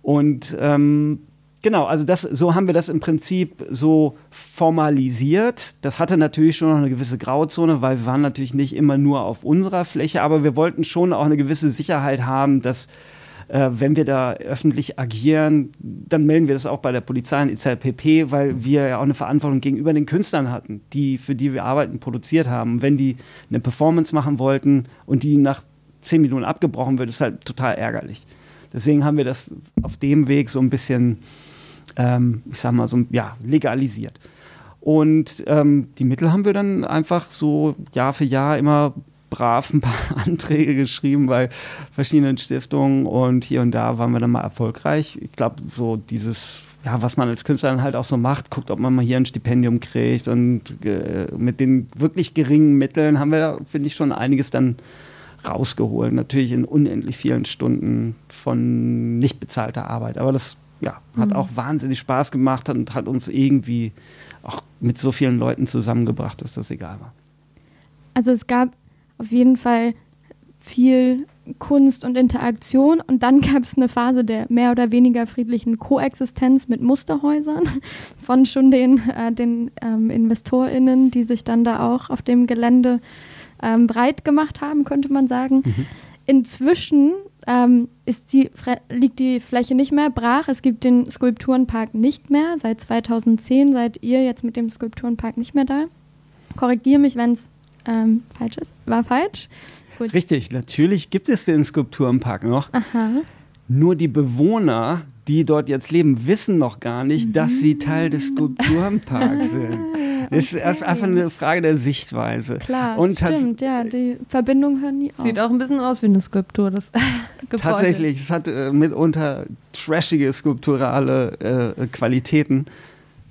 Und ähm, genau, also das, so haben wir das im Prinzip so formalisiert. Das hatte natürlich schon noch eine gewisse Grauzone, weil wir waren natürlich nicht immer nur auf unserer Fläche, aber wir wollten schon auch eine gewisse Sicherheit haben, dass äh, wenn wir da öffentlich agieren, dann melden wir das auch bei der Polizei und IZLPP, weil wir ja auch eine Verantwortung gegenüber den Künstlern hatten, die, für die wir Arbeiten produziert haben. Wenn die eine Performance machen wollten und die nach zehn Minuten abgebrochen wird, ist halt total ärgerlich. Deswegen haben wir das auf dem Weg so ein bisschen, ähm, ich sag mal, so ja, legalisiert. Und ähm, die Mittel haben wir dann einfach so Jahr für Jahr immer brav ein paar *laughs* Anträge geschrieben bei verschiedenen Stiftungen und hier und da waren wir dann mal erfolgreich. Ich glaube, so dieses, ja, was man als Künstler dann halt auch so macht, guckt, ob man mal hier ein Stipendium kriegt und äh, mit den wirklich geringen Mitteln haben wir da, finde ich, schon einiges dann rausgeholt. Natürlich in unendlich vielen Stunden von nicht bezahlter Arbeit. Aber das ja, hat mhm. auch wahnsinnig Spaß gemacht und hat uns irgendwie auch mit so vielen Leuten zusammengebracht, dass das egal war. Also es gab auf jeden Fall viel Kunst und Interaktion. Und dann gab es eine Phase der mehr oder weniger friedlichen Koexistenz mit Musterhäusern *laughs* von schon den, äh, den ähm, InvestorInnen, die sich dann da auch auf dem Gelände ähm, breit gemacht haben, könnte man sagen. Mhm. Inzwischen ähm, die, liegt die Fläche nicht mehr brach. Es gibt den Skulpturenpark nicht mehr. Seit 2010 seid ihr jetzt mit dem Skulpturenpark nicht mehr da. Korrigiere mich, wenn es ähm, falsch ist. War falsch. Gut. Richtig, natürlich gibt es den Skulpturenpark noch. Aha. Nur die Bewohner, die dort jetzt leben, wissen noch gar nicht, dass sie Teil des Skulpturenparks *laughs* sind. Das ist okay. einfach eine Frage der Sichtweise. Klar, und stimmt, ja, die Verbindung hören nie auf. Sieht auch ein bisschen aus wie eine Skulptur, das *laughs* Gebäude. Tatsächlich, es hat äh, mitunter trashige skulpturale äh, Qualitäten.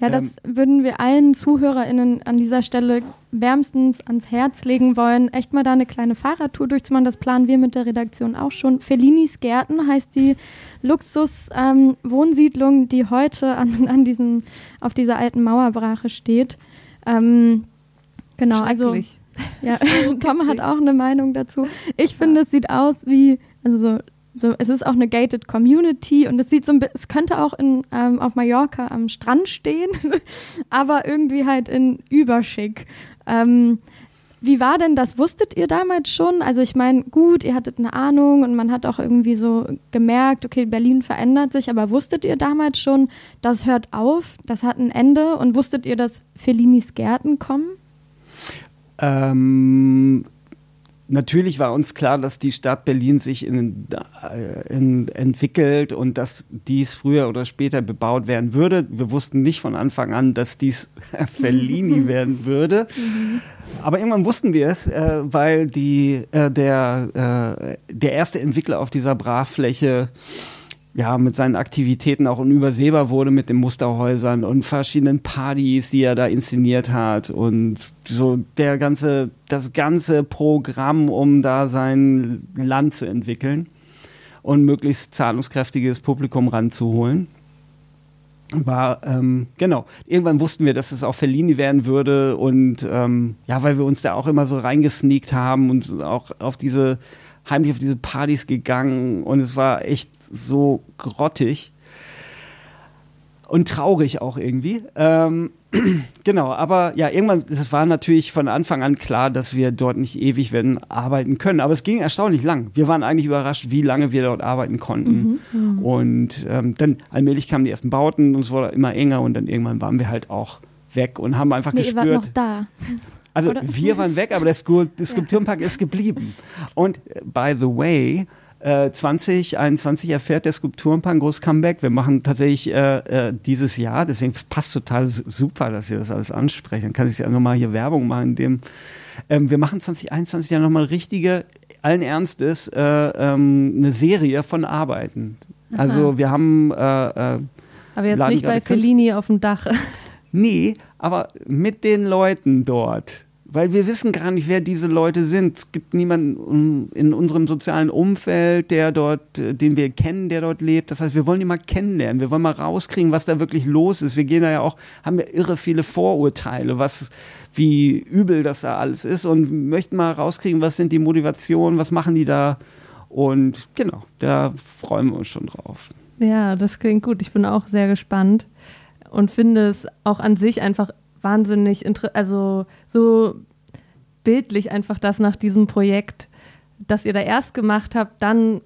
Ja, das ähm, würden wir allen ZuhörerInnen an dieser Stelle wärmstens ans Herz legen wollen, echt mal da eine kleine Fahrradtour durchzumachen. Das planen wir mit der Redaktion auch schon. Fellinis Gärten heißt die Luxus-Wohnsiedlung, ähm, die heute an, *laughs* an diesen, auf dieser alten Mauerbrache steht. Ähm, genau, also ja, *laughs* so Tom hat auch eine Meinung dazu. Ich finde, es sieht aus wie, also so so, es ist auch eine gated Community und es sieht so ein es könnte auch in, ähm, auf Mallorca am Strand stehen, *laughs* aber irgendwie halt in überschick. Ähm, wie war denn das? Wusstet ihr damals schon? Also ich meine, gut, ihr hattet eine Ahnung und man hat auch irgendwie so gemerkt, okay, Berlin verändert sich, aber wusstet ihr damals schon, das hört auf, das hat ein Ende und wusstet ihr, dass Fellinis Gärten kommen? Ähm, Natürlich war uns klar, dass die Stadt Berlin sich in, äh, in, entwickelt und dass dies früher oder später bebaut werden würde. Wir wussten nicht von Anfang an, dass dies *laughs* Fellini *laughs* werden würde. Mhm. Aber irgendwann wussten wir es, äh, weil die, äh, der, äh, der erste Entwickler auf dieser Brachfläche ja, mit seinen Aktivitäten auch unübersehbar wurde mit den Musterhäusern und verschiedenen Partys, die er da inszeniert hat und so der ganze, das ganze Programm, um da sein Land zu entwickeln und möglichst zahlungskräftiges Publikum ranzuholen. War, ähm, genau, irgendwann wussten wir, dass es auch Fellini werden würde und ähm, ja, weil wir uns da auch immer so reingesneakt haben und auch auf diese, heimlich auf diese Partys gegangen und es war echt so grottig und traurig auch irgendwie. Ähm, *clears throat* genau, aber ja, irgendwann, es war natürlich von Anfang an klar, dass wir dort nicht ewig werden arbeiten können. Aber es ging erstaunlich lang. Wir waren eigentlich überrascht, wie lange wir dort arbeiten konnten. Mhm, mhm. und ähm, dann allmählich kamen die ersten Bauten und es wurde immer enger und dann irgendwann waren wir halt auch weg und haben einfach nee, gespürt. Ihr wart noch da. Also Oder? wir waren weg, aber der Skulpturenpark ja. ist geblieben. Und äh, by the way, 2021 äh, erfährt der Skulpturenpark ein großes Comeback. Wir machen tatsächlich äh, äh, dieses Jahr, deswegen passt total super, dass ihr das alles ansprecht. Dann kann ich ja nochmal hier Werbung machen, indem ähm, wir machen 2021 ja nochmal richtige, allen Ernstes, äh, ähm, eine Serie von Arbeiten. Aha. Also wir haben. Äh, äh, aber jetzt nicht bei Fellini auf dem Dach. Nee, aber mit den Leuten dort weil wir wissen gar nicht, wer diese Leute sind. Es gibt niemanden in unserem sozialen Umfeld, der dort, äh, den wir kennen, der dort lebt. Das heißt, wir wollen die mal kennenlernen. Wir wollen mal rauskriegen, was da wirklich los ist. Wir gehen da ja auch, haben ja irre viele Vorurteile, was, wie übel das da alles ist und möchten mal rauskriegen, was sind die Motivationen, was machen die da. Und genau, da freuen wir uns schon drauf. Ja, das klingt gut. Ich bin auch sehr gespannt und finde es auch an sich einfach wahnsinnig, also so bildlich einfach das nach diesem Projekt, das ihr da erst gemacht habt, dann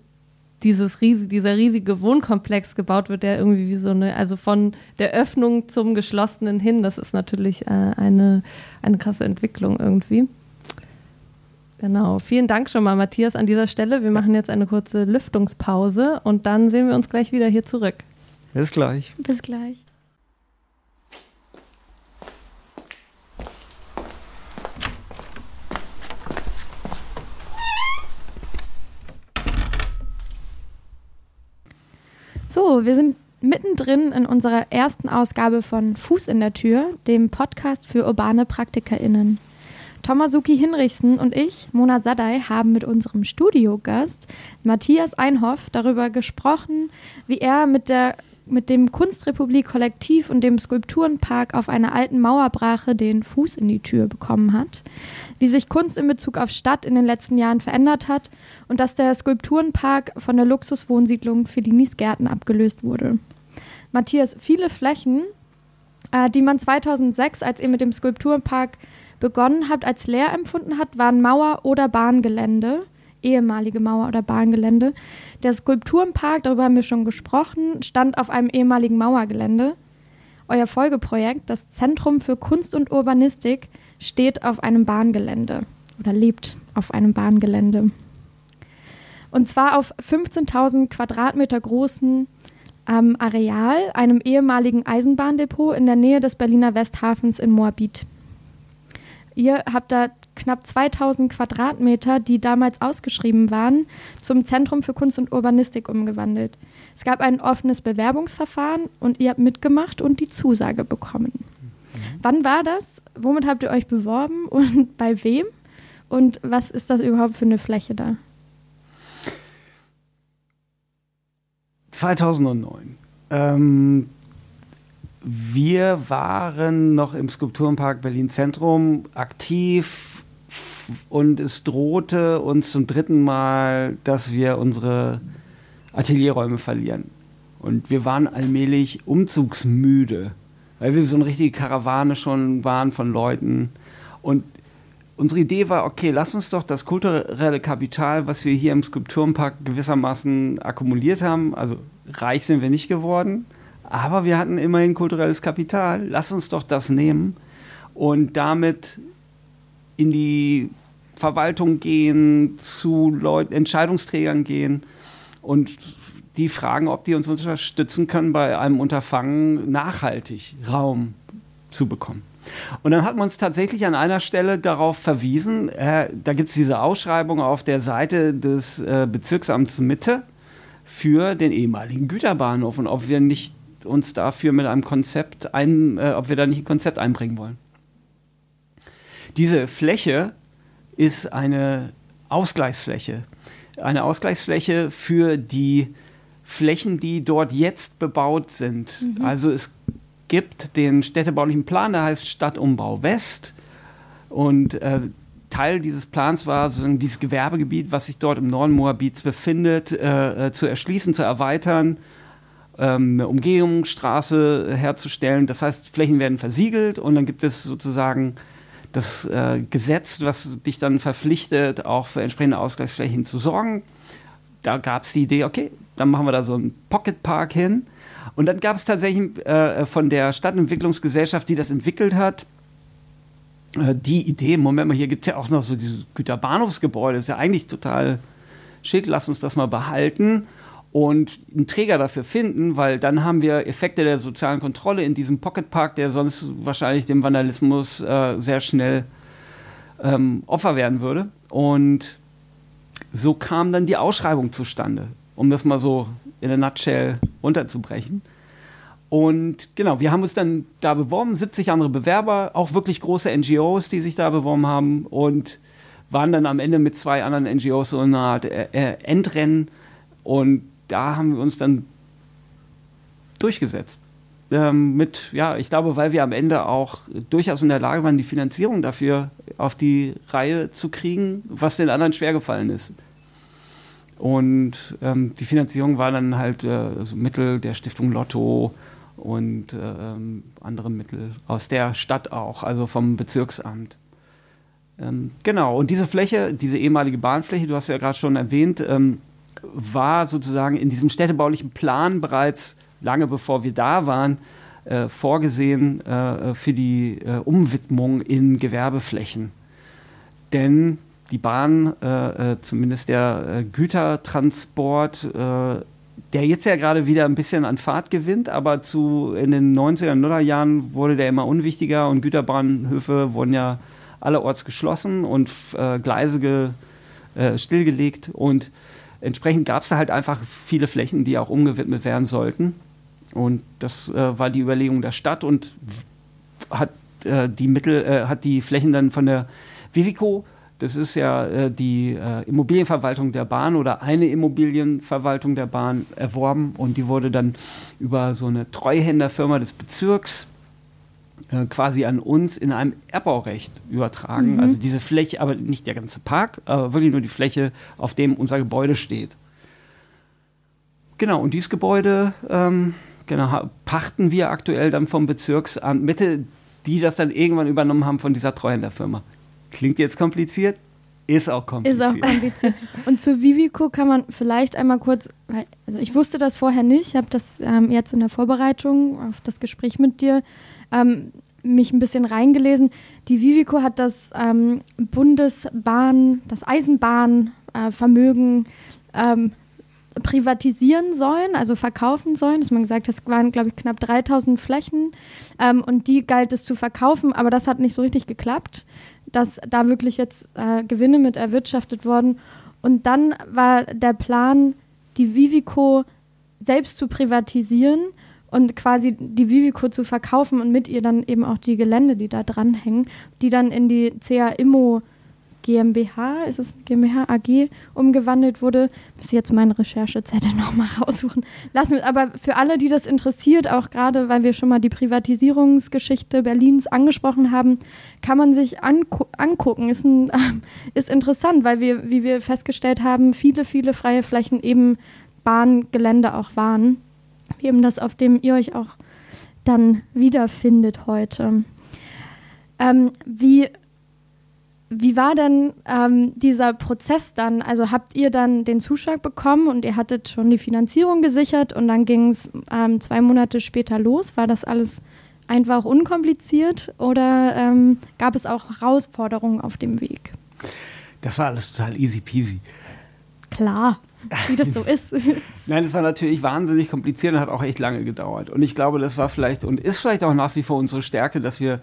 dieses riesige, dieser riesige Wohnkomplex gebaut wird, der irgendwie wie so eine, also von der Öffnung zum Geschlossenen hin, das ist natürlich äh, eine, eine krasse Entwicklung irgendwie. Genau. Vielen Dank schon mal, Matthias, an dieser Stelle. Wir machen jetzt eine kurze Lüftungspause und dann sehen wir uns gleich wieder hier zurück. Bis gleich. Bis gleich. So, wir sind mittendrin in unserer ersten Ausgabe von Fuß in der Tür, dem Podcast für urbane PraktikerInnen. Tomasuki Hinrichsen und ich, Mona Sadai, haben mit unserem Studiogast Matthias Einhoff darüber gesprochen, wie er mit der mit dem Kunstrepublik Kollektiv und dem Skulpturenpark auf einer alten Mauerbrache den Fuß in die Tür bekommen hat, wie sich Kunst in Bezug auf Stadt in den letzten Jahren verändert hat und dass der Skulpturenpark von der Luxuswohnsiedlung Fellinis Gärten abgelöst wurde. Matthias, viele Flächen, äh, die man 2006, als ihr mit dem Skulpturenpark begonnen habt, als leer empfunden hat, waren Mauer- oder Bahngelände ehemalige Mauer- oder Bahngelände. Der Skulpturenpark, darüber haben wir schon gesprochen, stand auf einem ehemaligen Mauergelände. Euer Folgeprojekt, das Zentrum für Kunst und Urbanistik, steht auf einem Bahngelände oder lebt auf einem Bahngelände. Und zwar auf 15.000 Quadratmeter großen ähm, Areal, einem ehemaligen Eisenbahndepot in der Nähe des Berliner Westhafens in Moabit. Ihr habt da knapp 2000 Quadratmeter, die damals ausgeschrieben waren, zum Zentrum für Kunst und Urbanistik umgewandelt. Es gab ein offenes Bewerbungsverfahren und ihr habt mitgemacht und die Zusage bekommen. Mhm. Wann war das? Womit habt ihr euch beworben und *laughs* bei wem? Und was ist das überhaupt für eine Fläche da? 2009. Ähm, wir waren noch im Skulpturenpark Berlin Zentrum aktiv und es drohte uns zum dritten Mal, dass wir unsere Atelierräume verlieren. Und wir waren allmählich umzugsmüde, weil wir so eine richtige Karawane schon waren von Leuten. Und unsere Idee war, okay, lass uns doch das kulturelle Kapital, was wir hier im Skulpturenpark gewissermaßen akkumuliert haben, also reich sind wir nicht geworden, aber wir hatten immerhin kulturelles Kapital. Lass uns doch das nehmen und damit in die Verwaltung gehen, zu Leut Entscheidungsträgern gehen und die fragen, ob die uns unterstützen können, bei einem Unterfangen nachhaltig Raum zu bekommen. Und dann hat man uns tatsächlich an einer Stelle darauf verwiesen, äh, da gibt es diese Ausschreibung auf der Seite des äh, Bezirksamts Mitte für den ehemaligen Güterbahnhof und ob wir nicht uns dafür mit einem Konzept ein, äh, ob wir da nicht ein Konzept einbringen wollen. Diese Fläche ist eine Ausgleichsfläche. Eine Ausgleichsfläche für die Flächen, die dort jetzt bebaut sind. Mhm. Also es gibt den städtebaulichen Plan, der heißt Stadtumbau West. Und äh, Teil dieses Plans war, sozusagen dieses Gewerbegebiet, was sich dort im Norden Moabits befindet, äh, äh, zu erschließen, zu erweitern, ähm, eine Umgehungsstraße herzustellen. Das heißt, Flächen werden versiegelt und dann gibt es sozusagen das äh, Gesetz, was dich dann verpflichtet, auch für entsprechende Ausgleichsflächen zu sorgen. Da gab es die Idee, okay, dann machen wir da so einen Pocket Park hin. Und dann gab es tatsächlich äh, von der Stadtentwicklungsgesellschaft, die das entwickelt hat, äh, die Idee, Moment mal, hier gibt es ja auch noch so dieses Güterbahnhofsgebäude, ist ja eigentlich total schick, lass uns das mal behalten und einen Träger dafür finden, weil dann haben wir Effekte der sozialen Kontrolle in diesem Pocket Park, der sonst wahrscheinlich dem Vandalismus äh, sehr schnell ähm, Opfer werden würde. Und so kam dann die Ausschreibung zustande, um das mal so in a nutshell runterzubrechen. Und genau, wir haben uns dann da beworben, 70 andere Bewerber, auch wirklich große NGOs, die sich da beworben haben und waren dann am Ende mit zwei anderen NGOs so eine Art äh, äh, Endrennen. Und da haben wir uns dann durchgesetzt. Ähm, mit, ja, ich glaube, weil wir am Ende auch durchaus in der Lage waren, die Finanzierung dafür auf die Reihe zu kriegen, was den anderen schwer gefallen ist. Und ähm, die Finanzierung war dann halt äh, Mittel der Stiftung Lotto und äh, ähm, andere Mittel aus der Stadt auch, also vom Bezirksamt. Ähm, genau, und diese Fläche, diese ehemalige Bahnfläche, du hast ja gerade schon erwähnt, ähm, war sozusagen in diesem städtebaulichen Plan bereits lange bevor wir da waren, äh, vorgesehen äh, für die äh, Umwidmung in Gewerbeflächen. Denn die Bahn, äh, äh, zumindest der äh, Gütertransport, der jetzt ja gerade wieder ein bisschen an Fahrt gewinnt, aber zu, in den 90er, 0er Jahren wurde der immer unwichtiger und Güterbahnhöfe wurden ja allerorts geschlossen und Gleise ge, stillgelegt und entsprechend gab es da halt einfach viele Flächen, die auch umgewidmet werden sollten. Und das äh, war die Überlegung der Stadt und hat äh, die Mittel, äh, hat die Flächen dann von der Vivico, das ist ja äh, die äh, Immobilienverwaltung der Bahn oder eine Immobilienverwaltung der Bahn erworben und die wurde dann über so eine Treuhänderfirma des Bezirks äh, quasi an uns in einem Erbbaurecht übertragen. Mhm. Also diese Fläche, aber nicht der ganze Park, aber wirklich nur die Fläche, auf dem unser Gebäude steht. Genau, und dieses Gebäude ähm, genau, pachten wir aktuell dann vom Bezirksamt Mitte, die das dann irgendwann übernommen haben von dieser Treuhänderfirma. Klingt jetzt kompliziert, ist auch kompliziert. Ist auch kompliziert. Und zu Vivico kann man vielleicht einmal kurz, also ich wusste das vorher nicht, ich habe das ähm, jetzt in der Vorbereitung auf das Gespräch mit dir ähm, mich ein bisschen reingelesen. Die Vivico hat das ähm, Bundesbahn, das Eisenbahnvermögen äh, ähm, privatisieren sollen, also verkaufen sollen. Dass man gesagt hat, es waren, glaube ich, knapp 3000 Flächen ähm, und die galt es zu verkaufen, aber das hat nicht so richtig geklappt, dass da wirklich jetzt äh, Gewinne mit erwirtschaftet wurden. Und dann war der Plan, die Vivico selbst zu privatisieren und quasi die Vivico zu verkaufen und mit ihr dann eben auch die Gelände, die da dranhängen, die dann in die CA Immo GmbH, ist es GmbH AG, umgewandelt wurde. Muss jetzt meine Recherchezettel *laughs* nochmal raussuchen. Lassen wir, aber für alle, die das interessiert, auch gerade weil wir schon mal die Privatisierungsgeschichte Berlins angesprochen haben, kann man sich angu angucken. Ist, ein, *laughs* ist interessant, weil wir, wie wir festgestellt haben, viele, viele freie Flächen eben Bahngelände auch waren eben das, auf dem ihr euch auch dann wiederfindet heute. Ähm, wie, wie war denn ähm, dieser Prozess dann? Also habt ihr dann den Zuschlag bekommen und ihr hattet schon die Finanzierung gesichert und dann ging es ähm, zwei Monate später los? War das alles einfach unkompliziert oder ähm, gab es auch Herausforderungen auf dem Weg? Das war alles total easy peasy. Klar *laughs* wie das so ist. *laughs* Nein, es war natürlich wahnsinnig kompliziert und hat auch echt lange gedauert. Und ich glaube, das war vielleicht und ist vielleicht auch nach wie vor unsere Stärke, dass wir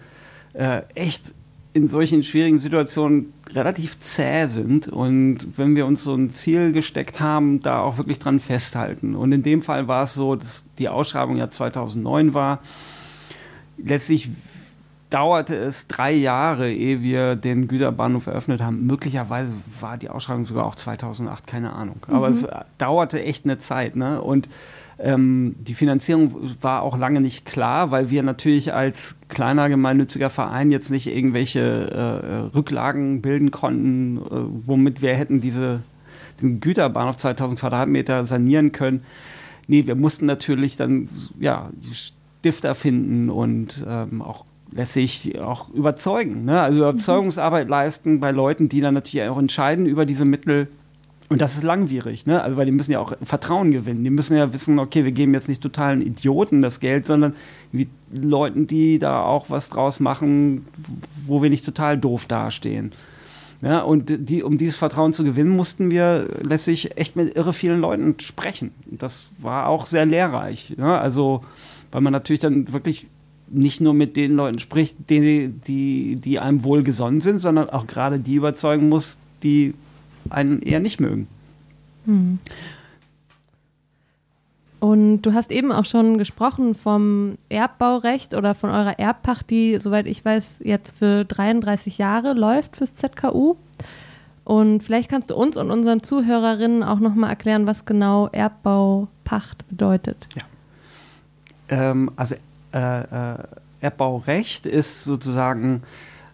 äh, echt in solchen schwierigen Situationen relativ zäh sind und wenn wir uns so ein Ziel gesteckt haben, da auch wirklich dran festhalten. Und in dem Fall war es so, dass die Ausschreibung ja 2009 war. Letztlich dauerte es drei Jahre, ehe wir den Güterbahnhof eröffnet haben. Möglicherweise war die Ausschreibung sogar auch 2008, keine Ahnung. Aber mhm. es dauerte echt eine Zeit. Ne? Und ähm, die Finanzierung war auch lange nicht klar, weil wir natürlich als kleiner gemeinnütziger Verein jetzt nicht irgendwelche äh, Rücklagen bilden konnten, äh, womit wir hätten diese, den Güterbahnhof 2000 Quadratmeter sanieren können. Nee, wir mussten natürlich dann ja, Stifter finden und ähm, auch lässt sich auch überzeugen. Ne? Also Überzeugungsarbeit leisten bei Leuten, die dann natürlich auch entscheiden über diese Mittel und das ist langwierig, ne? Also, weil die müssen ja auch Vertrauen gewinnen. Die müssen ja wissen, okay, wir geben jetzt nicht totalen Idioten das Geld, sondern wie Leuten, die da auch was draus machen, wo wir nicht total doof dastehen. Ja, und die, um dieses Vertrauen zu gewinnen, mussten wir letztlich echt mit irre vielen Leuten sprechen. Das war auch sehr lehrreich. Ja? Also, weil man natürlich dann wirklich nicht nur mit den Leuten spricht, die, die, die einem wohlgesonnen sind, sondern auch gerade die überzeugen muss, die einen eher nicht mögen. Hm. Und du hast eben auch schon gesprochen vom Erbbaurecht oder von eurer Erbpacht, die, soweit ich weiß, jetzt für 33 Jahre läuft fürs ZKU. Und vielleicht kannst du uns und unseren Zuhörerinnen auch nochmal erklären, was genau Erbbaupacht bedeutet. Ja. Ähm, also äh, äh, Erbbaurecht ist sozusagen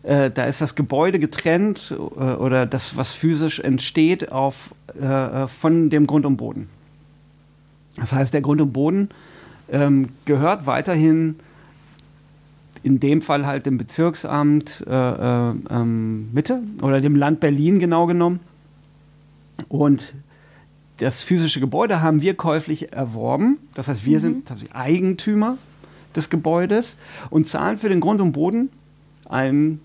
äh, da ist das Gebäude getrennt äh, oder das, was physisch entsteht, auf, äh, von dem Grund und Boden. Das heißt, der Grund und Boden ähm, gehört weiterhin in dem Fall halt dem Bezirksamt äh, äh, ähm, Mitte oder dem Land Berlin genau genommen. Und das physische Gebäude haben wir käuflich erworben. Das heißt, wir mhm. sind Eigentümer des Gebäudes und zahlen für den Grund und Boden einen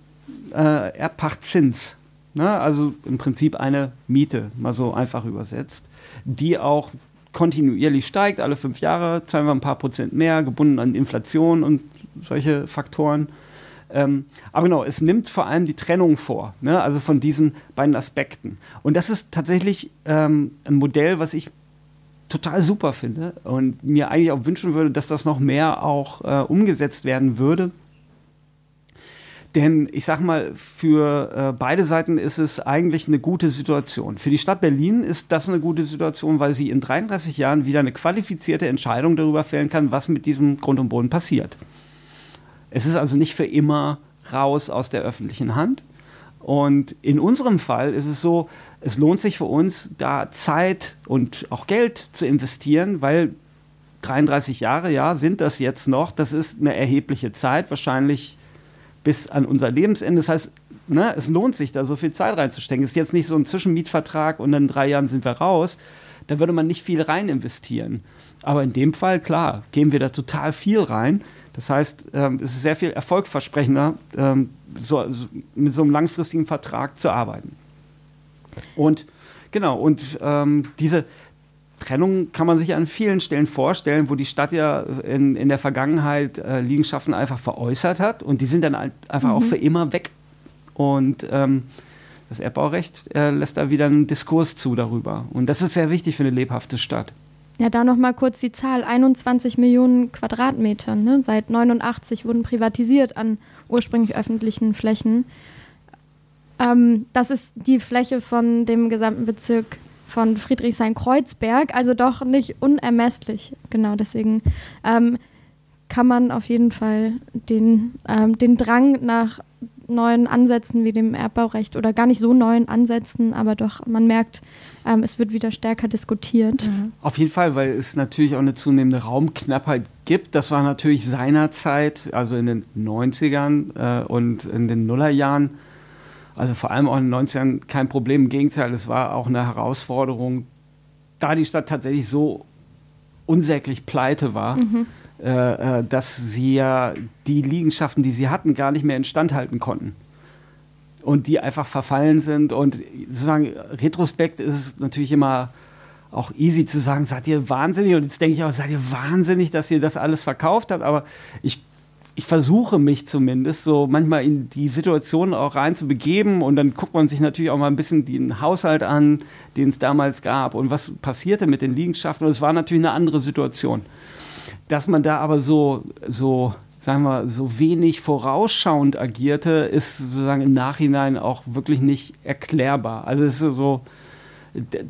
äh, Erbpachtzins. Ne? Also im Prinzip eine Miete, mal so einfach übersetzt, die auch kontinuierlich steigt. Alle fünf Jahre zahlen wir ein paar Prozent mehr, gebunden an Inflation und solche Faktoren. Ähm, aber genau, es nimmt vor allem die Trennung vor, ne? also von diesen beiden Aspekten. Und das ist tatsächlich ähm, ein Modell, was ich total super finde und mir eigentlich auch wünschen würde, dass das noch mehr auch äh, umgesetzt werden würde. Denn ich sag mal, für äh, beide Seiten ist es eigentlich eine gute Situation. Für die Stadt Berlin ist das eine gute Situation, weil sie in 33 Jahren wieder eine qualifizierte Entscheidung darüber fällen kann, was mit diesem Grund und Boden passiert. Es ist also nicht für immer raus aus der öffentlichen Hand. Und in unserem Fall ist es so, es lohnt sich für uns, da Zeit und auch Geld zu investieren, weil 33 Jahre, ja, sind das jetzt noch. Das ist eine erhebliche Zeit, wahrscheinlich bis an unser Lebensende. Das heißt, ne, es lohnt sich, da so viel Zeit reinzustecken. Es ist jetzt nicht so ein Zwischenmietvertrag und in drei Jahren sind wir raus. Da würde man nicht viel rein investieren. Aber in dem Fall, klar, geben wir da total viel rein. Das heißt, ähm, es ist sehr viel erfolgversprechender, ähm, so, so, mit so einem langfristigen Vertrag zu arbeiten. Und genau, und ähm, diese, Trennung kann man sich an vielen Stellen vorstellen, wo die Stadt ja in, in der Vergangenheit äh, Liegenschaften einfach veräußert hat und die sind dann halt einfach mhm. auch für immer weg. Und ähm, das Erbbaurecht äh, lässt da wieder einen Diskurs zu darüber. Und das ist sehr wichtig für eine lebhafte Stadt. Ja, da nochmal kurz die Zahl: 21 Millionen Quadratmeter. Ne? Seit 89 wurden privatisiert an ursprünglich öffentlichen Flächen. Ähm, das ist die Fläche von dem gesamten Bezirk von Friedrichshain-Kreuzberg, also doch nicht unermesslich. Genau, deswegen ähm, kann man auf jeden Fall den, ähm, den Drang nach neuen Ansätzen wie dem Erbbaurecht oder gar nicht so neuen Ansätzen, aber doch, man merkt, ähm, es wird wieder stärker diskutiert. Mhm. Auf jeden Fall, weil es natürlich auch eine zunehmende Raumknappheit gibt. Das war natürlich seinerzeit, also in den 90ern äh, und in den Nullerjahren, also vor allem auch in den 90ern kein Problem. Im Gegenteil, es war auch eine Herausforderung, da die Stadt tatsächlich so unsäglich pleite war, mhm. äh, äh dass sie ja die Liegenschaften, die sie hatten, gar nicht mehr instand halten konnten. Und die einfach verfallen sind. Und sozusagen Retrospekt ist es natürlich immer auch easy zu sagen, seid ihr wahnsinnig? Und jetzt denke ich auch, seid ihr wahnsinnig, dass ihr das alles verkauft habt? Aber ich ich versuche mich zumindest so manchmal in die Situation auch rein zu begeben und dann guckt man sich natürlich auch mal ein bisschen den Haushalt an, den es damals gab und was passierte mit den Liegenschaften und es war natürlich eine andere Situation. Dass man da aber so, so, sagen wir, so wenig vorausschauend agierte, ist sozusagen im Nachhinein auch wirklich nicht erklärbar. Also es ist so,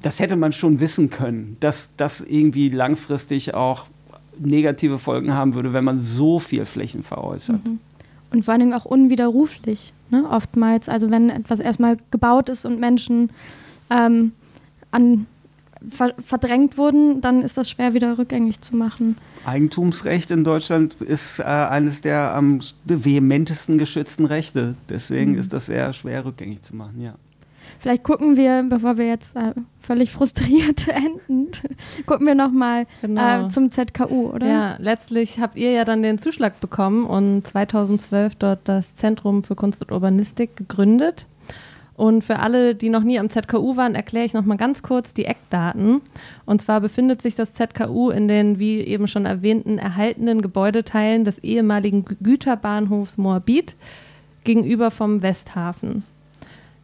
das hätte man schon wissen können, dass das irgendwie langfristig auch negative Folgen haben würde, wenn man so viel Flächen veräußert. Mhm. Und vor allen Dingen auch unwiderruflich, ne? oftmals. Also wenn etwas erstmal gebaut ist und Menschen ähm, an, ver verdrängt wurden, dann ist das schwer wieder rückgängig zu machen. Eigentumsrecht in Deutschland ist äh, eines der am vehementesten geschützten Rechte. Deswegen mhm. ist das sehr schwer rückgängig zu machen, ja. Vielleicht gucken wir, bevor wir jetzt äh, völlig frustriert *laughs* enden, gucken wir nochmal genau. äh, zum ZKU, oder? Ja, letztlich habt ihr ja dann den Zuschlag bekommen und 2012 dort das Zentrum für Kunst und Urbanistik gegründet. Und für alle, die noch nie am ZKU waren, erkläre ich nochmal ganz kurz die Eckdaten. Und zwar befindet sich das ZKU in den, wie eben schon erwähnten, erhaltenen Gebäudeteilen des ehemaligen Güterbahnhofs Moabit gegenüber vom Westhafen.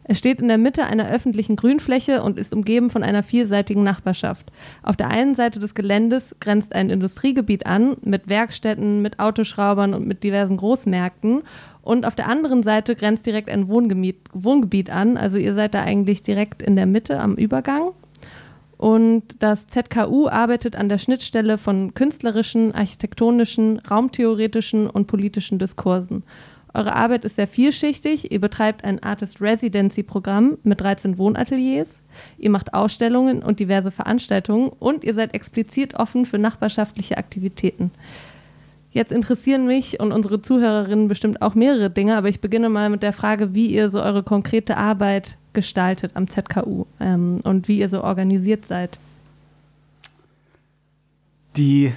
Es steht in der Mitte einer öffentlichen Grünfläche und ist umgeben von einer vielseitigen Nachbarschaft. Auf der einen Seite des Geländes grenzt ein Industriegebiet an mit Werkstätten, mit Autoschraubern und mit diversen Großmärkten. Und auf der anderen Seite grenzt direkt ein Wohngebiet, Wohngebiet an. Also ihr seid da eigentlich direkt in der Mitte am Übergang. Und das ZKU arbeitet an der Schnittstelle von künstlerischen, architektonischen, raumtheoretischen und politischen Diskursen. Eure Arbeit ist sehr vielschichtig. Ihr betreibt ein Artist Residency Programm mit 13 Wohnateliers. Ihr macht Ausstellungen und diverse Veranstaltungen und ihr seid explizit offen für nachbarschaftliche Aktivitäten. Jetzt interessieren mich und unsere Zuhörerinnen bestimmt auch mehrere Dinge, aber ich beginne mal mit der Frage, wie ihr so eure konkrete Arbeit gestaltet am ZKU ähm, und wie ihr so organisiert seid. Die,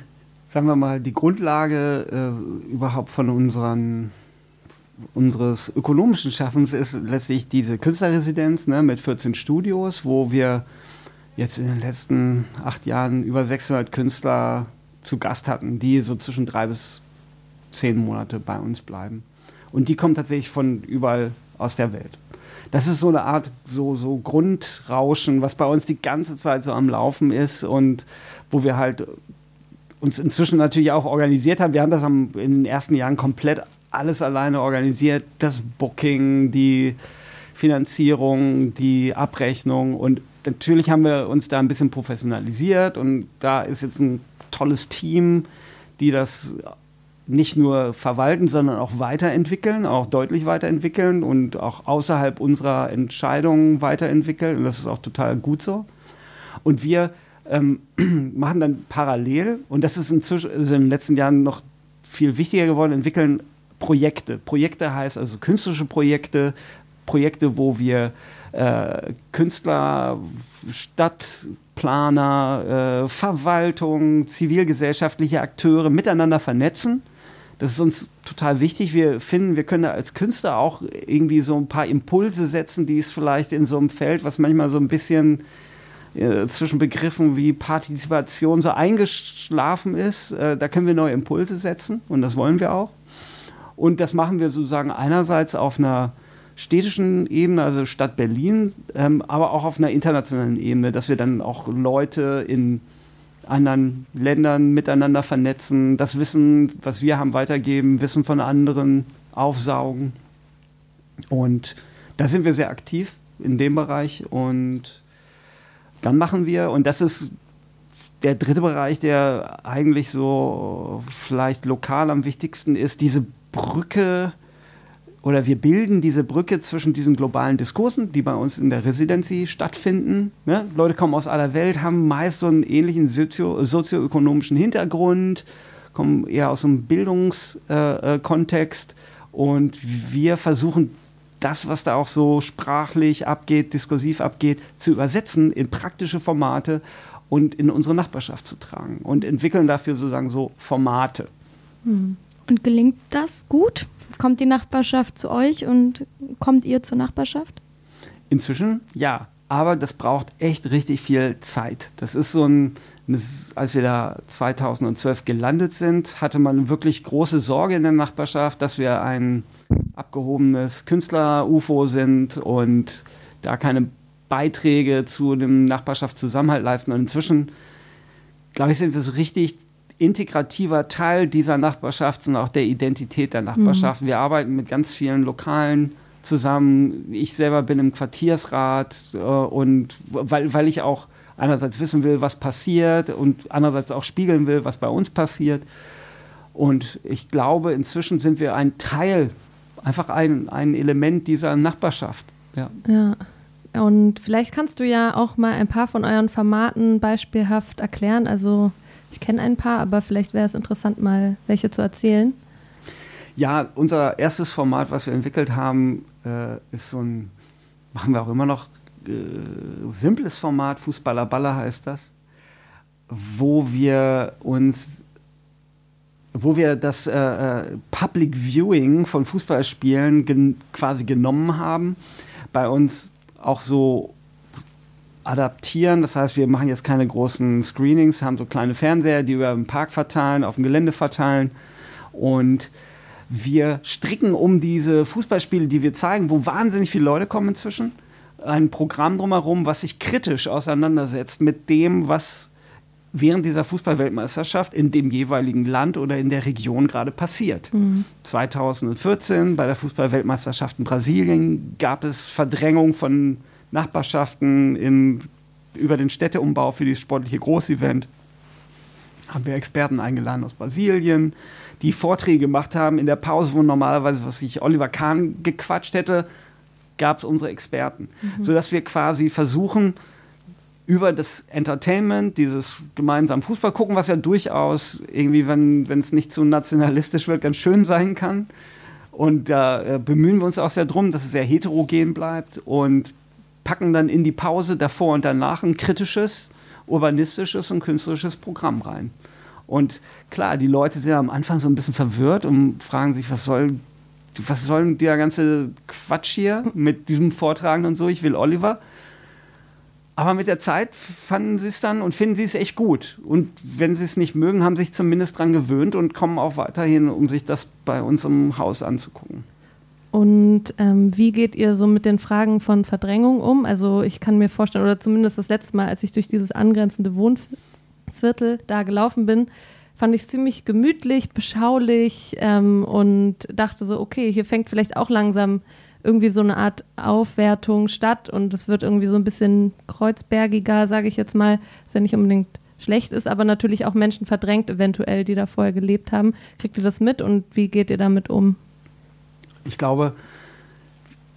sagen wir mal, die Grundlage äh, überhaupt von unseren unseres ökonomischen Schaffens ist letztlich diese Künstlerresidenz ne, mit 14 Studios, wo wir jetzt in den letzten acht Jahren über 600 Künstler zu Gast hatten, die so zwischen drei bis zehn Monate bei uns bleiben. Und die kommen tatsächlich von überall aus der Welt. Das ist so eine Art so, so Grundrauschen, was bei uns die ganze Zeit so am Laufen ist und wo wir halt uns inzwischen natürlich auch organisiert haben. Wir haben das am, in den ersten Jahren komplett alles alleine organisiert, das Booking, die Finanzierung, die Abrechnung und natürlich haben wir uns da ein bisschen professionalisiert und da ist jetzt ein tolles Team, die das nicht nur verwalten, sondern auch weiterentwickeln, auch deutlich weiterentwickeln und auch außerhalb unserer Entscheidungen weiterentwickeln. Und das ist auch total gut so. Und wir ähm, *clears throat* machen dann parallel, und das ist inzwischen also in den letzten Jahren noch viel wichtiger geworden, entwickeln Projekte. Projekte heißt also künstlerische Projekte, Projekte, wo wir äh, Künstler, Stadtplaner, äh, Verwaltung, zivilgesellschaftliche Akteure miteinander vernetzen. Das ist uns total wichtig. Wir finden, wir können als Künstler auch irgendwie so ein paar Impulse setzen, die es vielleicht in so einem Feld, was manchmal so ein bisschen äh, zwischen Begriffen wie Partizipation so eingeschlafen ist, äh, da können wir neue Impulse setzen und das wollen wir auch. Und das machen wir sozusagen einerseits auf einer städtischen Ebene, also Stadt Berlin, ähm, aber auch auf einer internationalen Ebene, dass wir dann auch Leute in anderen Ländern miteinander vernetzen, das Wissen, was wir haben, weitergeben, Wissen von anderen aufsaugen. Und da sind wir sehr aktiv in dem Bereich. Und dann machen wir, und das ist der dritte Bereich, der eigentlich so vielleicht lokal am wichtigsten ist, diese Brücke oder wir bilden diese Brücke zwischen diesen globalen Diskursen, die bei uns in der Residency stattfinden. Ne? Leute kommen aus aller Welt, haben meist so einen ähnlichen sozio sozioökonomischen Hintergrund, kommen eher aus einem Bildungskontext äh, und wir versuchen das, was da auch so sprachlich abgeht, diskursiv abgeht, zu übersetzen in praktische Formate und in unsere Nachbarschaft zu tragen und entwickeln dafür sozusagen so Formate. Hm. Und gelingt das gut? Kommt die Nachbarschaft zu euch und kommt ihr zur Nachbarschaft? Inzwischen ja, aber das braucht echt richtig viel Zeit. Das ist so ein als wir da 2012 gelandet sind, hatte man wirklich große Sorge in der Nachbarschaft, dass wir ein abgehobenes Künstler-UFO sind und da keine Beiträge zu dem Nachbarschaftszusammenhalt leisten. Und inzwischen, glaube ich, sind wir so richtig integrativer Teil dieser Nachbarschaft und auch der Identität der Nachbarschaft. Mhm. Wir arbeiten mit ganz vielen lokalen zusammen. Ich selber bin im Quartiersrat äh, und weil, weil ich auch einerseits wissen will, was passiert und andererseits auch spiegeln will, was bei uns passiert. Und ich glaube, inzwischen sind wir ein Teil, einfach ein, ein Element dieser Nachbarschaft. Ja. ja. Und vielleicht kannst du ja auch mal ein paar von euren Formaten beispielhaft erklären. Also ich kenne ein paar, aber vielleicht wäre es interessant, mal welche zu erzählen. Ja, unser erstes Format, was wir entwickelt haben, äh, ist so ein, machen wir auch immer noch, äh, simples Format, Fußballer Baller heißt das, wo wir uns wo wir das äh, äh Public Viewing von Fußballspielen gen quasi genommen haben, bei uns auch so adaptieren. Das heißt, wir machen jetzt keine großen Screenings, haben so kleine Fernseher, die wir im Park verteilen, auf dem Gelände verteilen und wir stricken um diese Fußballspiele, die wir zeigen, wo wahnsinnig viele Leute kommen inzwischen, ein Programm drumherum, was sich kritisch auseinandersetzt mit dem, was während dieser Fußballweltmeisterschaft in dem jeweiligen Land oder in der Region gerade passiert. Mhm. 2014 bei der Fußballweltmeisterschaft in Brasilien gab es Verdrängung von Nachbarschaften im, über den Städteumbau für dieses sportliche Großevent. Haben wir Experten eingeladen aus Brasilien, die Vorträge gemacht haben. In der Pause, wo normalerweise, was ich Oliver Kahn gequatscht hätte, gab es unsere Experten. Mhm. Sodass wir quasi versuchen, über das Entertainment, dieses gemeinsam Fußball gucken, was ja durchaus irgendwie, wenn es nicht zu nationalistisch wird, ganz schön sein kann. Und da äh, bemühen wir uns auch sehr drum, dass es sehr heterogen bleibt und packen dann in die Pause davor und danach ein kritisches, urbanistisches und künstlerisches Programm rein. Und klar, die Leute sind am Anfang so ein bisschen verwirrt und fragen sich, was soll, was soll der ganze Quatsch hier *laughs* mit diesem Vortragen und so? Ich will Oliver. Aber mit der Zeit fanden sie es dann und finden sie es echt gut. Und wenn sie es nicht mögen, haben sie sich zumindest dran gewöhnt und kommen auch weiterhin, um sich das bei uns im Haus anzugucken. Und ähm, wie geht ihr so mit den Fragen von Verdrängung um? Also ich kann mir vorstellen, oder zumindest das letzte Mal, als ich durch dieses angrenzende Wohnviertel da gelaufen bin, fand ich es ziemlich gemütlich, beschaulich ähm, und dachte so, okay, hier fängt vielleicht auch langsam irgendwie so eine Art Aufwertung statt und es wird irgendwie so ein bisschen kreuzbergiger, sage ich jetzt mal, was ja nicht unbedingt schlecht ist, aber natürlich auch Menschen verdrängt eventuell, die da vorher gelebt haben. Kriegt ihr das mit und wie geht ihr damit um? Ich glaube,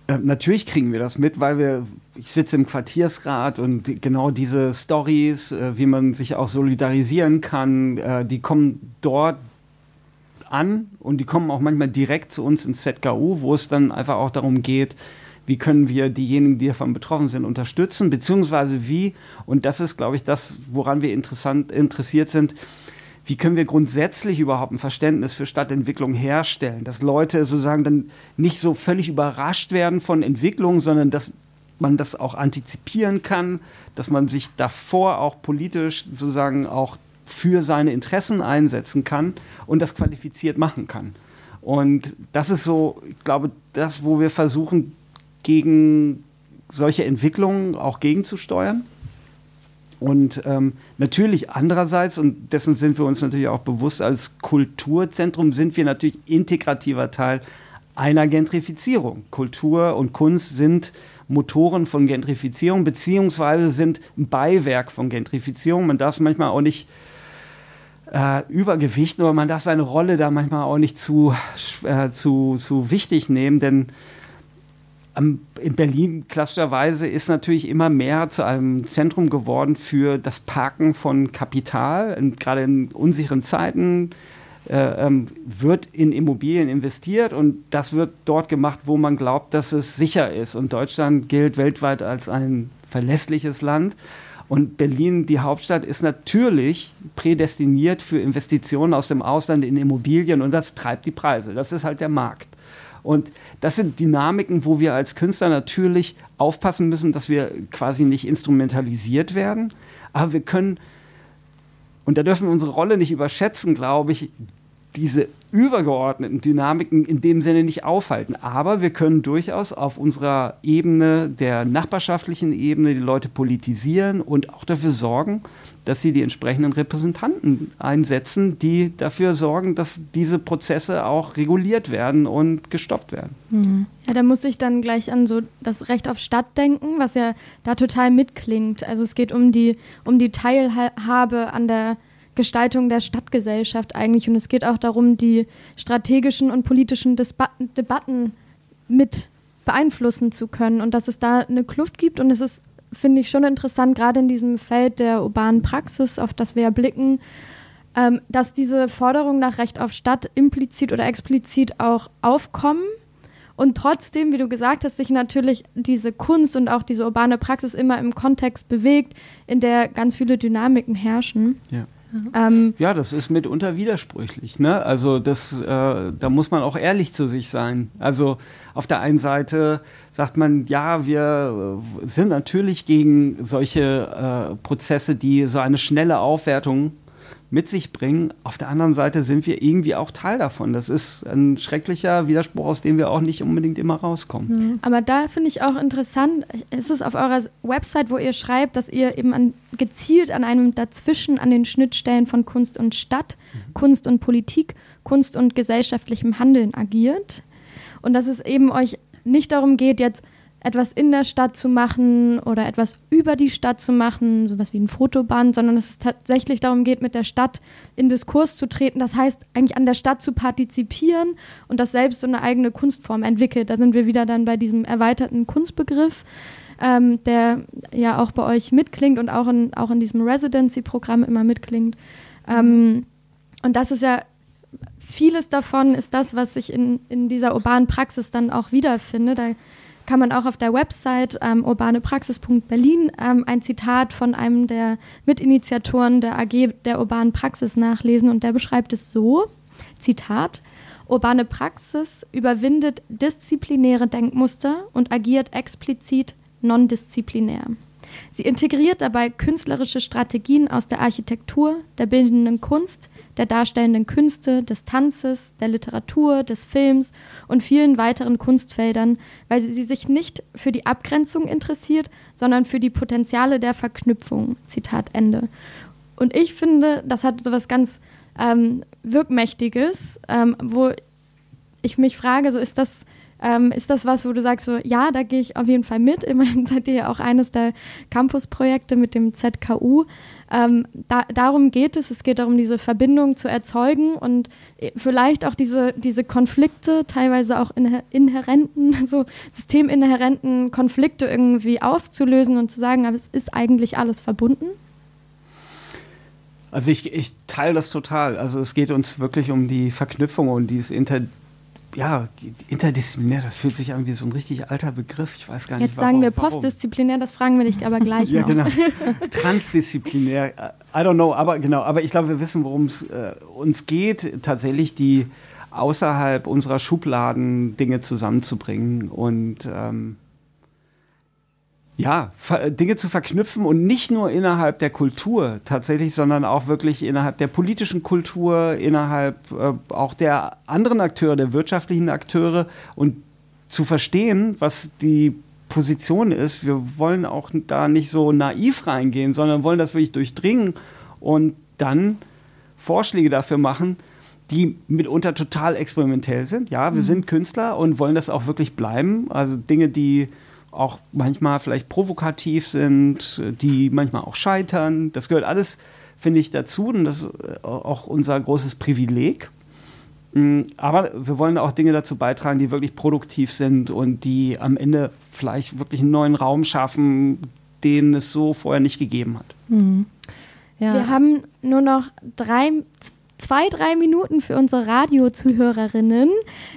äh, natürlich kriegen wir das mit, weil wir, ich sitze im Quartiersrat und genau diese Stories, äh, wie man sich auch solidarisieren kann, äh, die kommen dort an und die kommen auch manchmal direkt zu uns ins ZKU, wo es dann einfach auch darum geht, wie können wir diejenigen, die davon betroffen sind, unterstützen, beziehungsweise wie, und das ist, glaube ich, das, woran wir interessant, interessiert sind, wie können wir grundsätzlich überhaupt ein Verständnis für Stadtentwicklung herstellen, dass Leute sozusagen dann nicht so völlig überrascht werden von Entwicklung, sondern dass man das auch antizipieren kann, dass man sich davor auch politisch sozusagen auch für seine Interessen einsetzen kann und das qualifiziert machen kann. Und das ist so, ich glaube, das, wo wir versuchen, gegen solche Entwicklungen auch gegenzusteuern. Und ähm, natürlich andererseits, und dessen sind wir uns natürlich auch bewusst, als Kulturzentrum sind wir natürlich integrativer Teil einer Gentrifizierung. Kultur und Kunst sind Motoren von Gentrifizierung, beziehungsweise sind ein Beiwerk von Gentrifizierung. Man darf es manchmal auch nicht äh, Übergewicht, aber man darf seine Rolle da manchmal auch nicht zu, äh, zu, zu wichtig nehmen, denn in Berlin klassischerweise ist natürlich immer mehr zu einem Zentrum geworden für das Parken von Kapital. Und gerade in unsicheren Zeiten äh, ähm, wird in Immobilien investiert und das wird dort gemacht, wo man glaubt, dass es sicher ist. Und Deutschland gilt weltweit als ein verlässliches Land. Und Berlin, die Hauptstadt, ist natürlich prädestiniert für Investitionen aus dem Ausland in Immobilien und das treibt die Preise. Das ist halt der Markt. Und das sind Dynamiken, wo wir als Künstler natürlich aufpassen müssen, dass wir quasi nicht instrumentalisiert werden. Aber wir können und da dürfen wir unsere Rolle nicht überschätzen, glaube ich, diese übergeordneten Dynamiken in dem Sinne nicht aufhalten. Aber wir können durchaus auf unserer Ebene, der nachbarschaftlichen Ebene, die Leute politisieren und auch dafür sorgen, dass sie die entsprechenden Repräsentanten einsetzen, die dafür sorgen, dass diese Prozesse auch reguliert werden und gestoppt werden. Mhm. Ja, da muss ich dann gleich an so das Recht auf Stadt denken, was ja da total mitklingt. Also es geht um die, um die Teilhabe an der Gestaltung der Stadtgesellschaft eigentlich. Und es geht auch darum, die strategischen und politischen Disba Debatten mit beeinflussen zu können und dass es da eine Kluft gibt. Und es ist, finde ich, schon interessant, gerade in diesem Feld der urbanen Praxis, auf das wir ja blicken, ähm, dass diese Forderungen nach Recht auf Stadt implizit oder explizit auch aufkommen. Und trotzdem, wie du gesagt hast, sich natürlich diese Kunst und auch diese urbane Praxis immer im Kontext bewegt, in der ganz viele Dynamiken herrschen. Ja. Ähm, ja, das ist mitunter widersprüchlich. Ne? Also das, äh, da muss man auch ehrlich zu sich sein. Also auf der einen Seite sagt man, ja, wir äh, sind natürlich gegen solche äh, Prozesse, die so eine schnelle Aufwertung mit sich bringen. Auf der anderen Seite sind wir irgendwie auch Teil davon. Das ist ein schrecklicher Widerspruch, aus dem wir auch nicht unbedingt immer rauskommen. Mhm. Aber da finde ich auch interessant, ist es auf eurer Website, wo ihr schreibt, dass ihr eben an, gezielt an einem Dazwischen, an den Schnittstellen von Kunst und Stadt, mhm. Kunst und Politik, Kunst und gesellschaftlichem Handeln agiert. Und dass es eben euch nicht darum geht, jetzt etwas in der Stadt zu machen oder etwas über die Stadt zu machen, sowas wie ein Fotoband, sondern dass es tatsächlich darum geht, mit der Stadt in Diskurs zu treten. Das heißt, eigentlich an der Stadt zu partizipieren und das selbst so eine eigene Kunstform entwickelt. Da sind wir wieder dann bei diesem erweiterten Kunstbegriff, ähm, der ja auch bei euch mitklingt und auch in, auch in diesem Residency-Programm immer mitklingt. Ähm, und das ist ja vieles davon ist das, was ich in, in dieser urbanen Praxis dann auch wiederfinde. Da kann man auch auf der Website ähm, urbanepraxis.berlin ähm, ein Zitat von einem der Mitinitiatoren der AG der urbanen Praxis nachlesen und der beschreibt es so, Zitat, urbane Praxis überwindet disziplinäre Denkmuster und agiert explizit non-disziplinär. Sie integriert dabei künstlerische Strategien aus der Architektur, der bildenden Kunst, der darstellenden Künste, des Tanzes, der Literatur, des Films und vielen weiteren Kunstfeldern, weil sie sich nicht für die Abgrenzung interessiert, sondern für die Potenziale der Verknüpfung. Zitat Ende. Und ich finde, das hat so was ganz ähm, Wirkmächtiges, ähm, wo ich mich frage, so ist das ähm, ist das was, wo du sagst, so, ja, da gehe ich auf jeden Fall mit. Immerhin *laughs* seid ihr ja auch eines der Campus-Projekte mit dem ZKU. Ähm, da, darum geht es. Es geht darum, diese Verbindung zu erzeugen und äh, vielleicht auch diese, diese Konflikte, teilweise auch inhärenten, *laughs* so systeminhärenten Konflikte irgendwie aufzulösen und zu sagen, aber es ist eigentlich alles verbunden. Also ich, ich teile das total. Also es geht uns wirklich um die Verknüpfung und dieses Inter ja, interdisziplinär, das fühlt sich an wie so ein richtig alter Begriff. Ich weiß gar nicht, Jetzt warum. sagen wir postdisziplinär, das fragen wir dich aber *laughs* gleich ja, noch. Genau. *laughs* Transdisziplinär, I don't know, aber genau, aber ich glaube, wir wissen, worum es äh, uns geht, tatsächlich die außerhalb unserer Schubladen Dinge zusammenzubringen und ähm, ja, Dinge zu verknüpfen und nicht nur innerhalb der Kultur tatsächlich, sondern auch wirklich innerhalb der politischen Kultur, innerhalb äh, auch der anderen Akteure, der wirtschaftlichen Akteure und zu verstehen, was die Position ist. Wir wollen auch da nicht so naiv reingehen, sondern wollen das wirklich durchdringen und dann Vorschläge dafür machen, die mitunter total experimentell sind. Ja, wir mhm. sind Künstler und wollen das auch wirklich bleiben. Also Dinge, die auch manchmal vielleicht provokativ sind, die manchmal auch scheitern. Das gehört alles, finde ich, dazu und das ist auch unser großes Privileg. Mm, aber wir wollen auch Dinge dazu beitragen, die wirklich produktiv sind und die am Ende vielleicht wirklich einen neuen Raum schaffen, den es so vorher nicht gegeben hat. Mhm. Ja. Wir haben nur noch drei, zwei, drei Minuten für unsere Radiozuhörerinnen.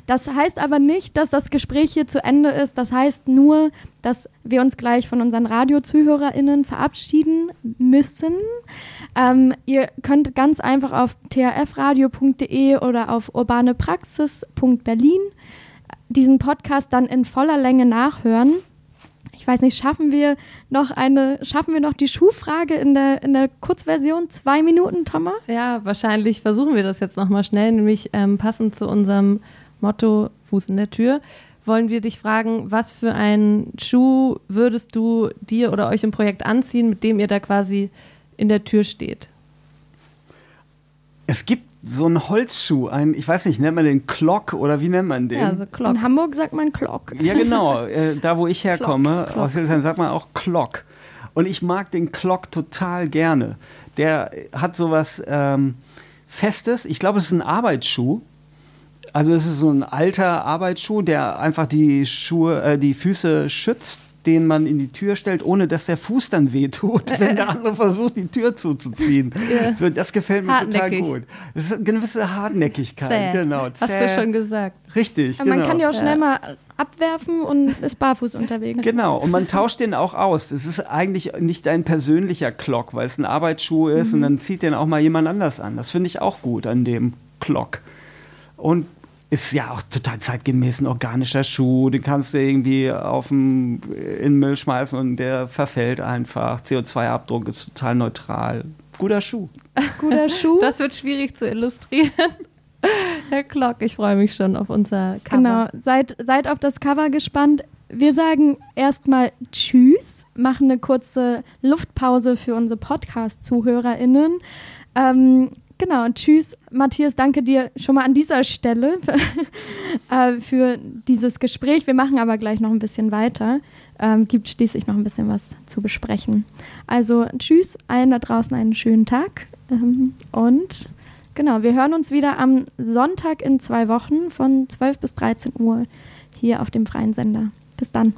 Das heißt aber nicht, dass das Gespräch hier zu Ende ist. Das heißt nur, dass wir uns gleich von unseren RadiozuhörerInnen verabschieden müssen. Ähm, ihr könnt ganz einfach auf thfradio.de oder auf urbanepraxis.berlin diesen Podcast dann in voller Länge nachhören. Ich weiß nicht, schaffen wir noch eine, schaffen wir noch die Schuhfrage in der, in der Kurzversion? Zwei Minuten, Thomas? Ja, wahrscheinlich versuchen wir das jetzt nochmal schnell, nämlich ähm, passend zu unserem Motto Fuß in der Tür. Wollen wir dich fragen, was für einen Schuh würdest du dir oder euch im Projekt anziehen, mit dem ihr da quasi in der Tür steht? Es gibt so einen Holzschuh, ein, ich weiß nicht, nennt man den Klock oder wie nennt man den? Ja, also Klock. In Hamburg sagt man Klock. Ja, genau. *laughs* Äh, da, wo ich herkomme, aus Hildesheim, sagt man auch Klock. Und ich mag den Klock total gerne. Der hat sowas ähm, Festes. Ich glaube, es ist ein Arbeitsschuh. Also es ist so ein alter Arbeitsschuh, der einfach die Schuhe, äh, die Füße schützt den man in die Tür stellt, ohne dass der Fuß dann wehtut, *laughs* wenn der andere versucht, die Tür zuzuziehen. Ja. So, das gefällt mir total gut. Das ist eine gewisse Hartnäckigkeit. Zäh. Genau. Zäh. Hast du schon gesagt. Richtig. Aber genau. Man kann ja auch schnell ja. mal abwerfen und ist barfuß unterwegs. Genau, und man tauscht den auch aus. Das ist eigentlich nicht ein persönlicher Glock, weil es ein Arbeitsschuh ist mhm. und dann zieht den auch mal jemand anders an. Das finde ich auch gut an dem Glock. Und ist ja auch total zeitgemäß ein organischer Schuh. Den kannst du irgendwie auf den, in den Müll schmeißen und der verfällt einfach. CO2-Abdruck ist total neutral. Guter Schuh. Guter *laughs* Schuh. Das wird schwierig zu illustrieren. *laughs* Herr Klock, ich freue mich schon auf unser Cover. Genau, seid, seid auf das Cover gespannt. Wir sagen erstmal Tschüss, machen eine kurze Luftpause für unsere Podcast-ZuhörerInnen. Ähm, Genau, tschüss, Matthias, danke dir schon mal an dieser Stelle *laughs* für, äh, für dieses Gespräch. Wir machen aber gleich noch ein bisschen weiter. Ähm, gibt schließlich noch ein bisschen was zu besprechen. Also tschüss, allen da draußen einen schönen Tag. Ähm, und genau, wir hören uns wieder am Sonntag in zwei Wochen von 12 bis 13 Uhr hier auf dem freien Sender. Bis dann.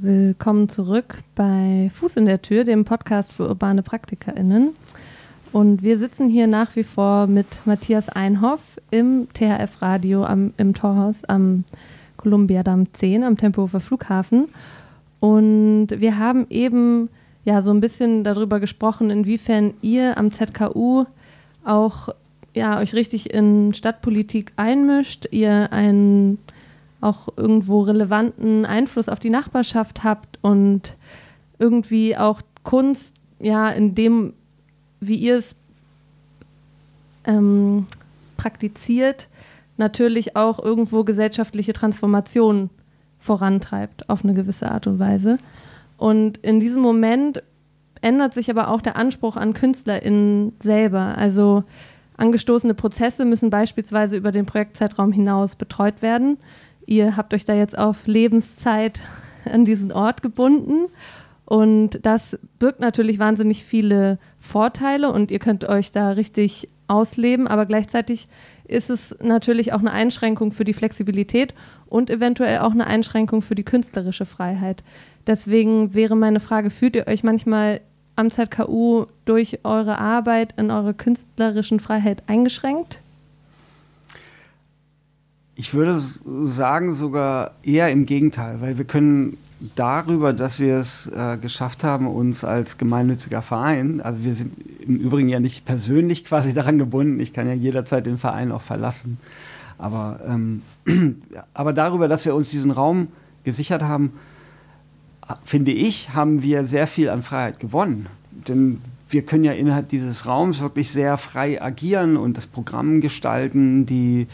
Willkommen zurück bei Fuß in der Tür, dem Podcast für urbane PraktikerInnen. Und wir sitzen hier nach wie vor mit Matthias Einhoff im THF-Radio im Torhaus am Kolumbiadamm 10 am Tempelhofer Flughafen. Und wir haben eben ja so ein bisschen darüber gesprochen, inwiefern ihr am ZKU auch ja, euch richtig in Stadtpolitik einmischt, ihr ein auch irgendwo relevanten Einfluss auf die Nachbarschaft habt und irgendwie auch Kunst, ja, in dem, wie ihr es ähm, praktiziert, natürlich auch irgendwo gesellschaftliche Transformation vorantreibt auf eine gewisse Art und Weise. Und in diesem Moment ändert sich aber auch der Anspruch an KünstlerInnen selber. Also angestoßene Prozesse müssen beispielsweise über den Projektzeitraum hinaus betreut werden. Ihr habt euch da jetzt auf Lebenszeit an diesen Ort gebunden. Und das birgt natürlich wahnsinnig viele Vorteile und ihr könnt euch da richtig ausleben, aber gleichzeitig ist es natürlich auch eine Einschränkung für die Flexibilität und eventuell auch eine Einschränkung für die künstlerische Freiheit. Deswegen wäre meine Frage, fühlt ihr euch manchmal am ZKU durch eure Arbeit in eurer künstlerischen Freiheit eingeschränkt? Ich würde sagen, sogar eher im Gegenteil, weil wir können darüber, dass wir es äh, geschafft haben, uns als gemeinnütziger Verein, also wir sind im Übrigen ja nicht persönlich *laughs* quasi daran gebunden, ich kann ja jederzeit den Verein auch verlassen, aber, ähm, *clears throat* aber darüber, dass wir uns diesen Raum gesichert haben, finde ich, haben wir sehr viel an Freiheit gewonnen. Denn wir können ja innerhalb dieses Raums wirklich sehr frei agieren und das Programm gestalten, die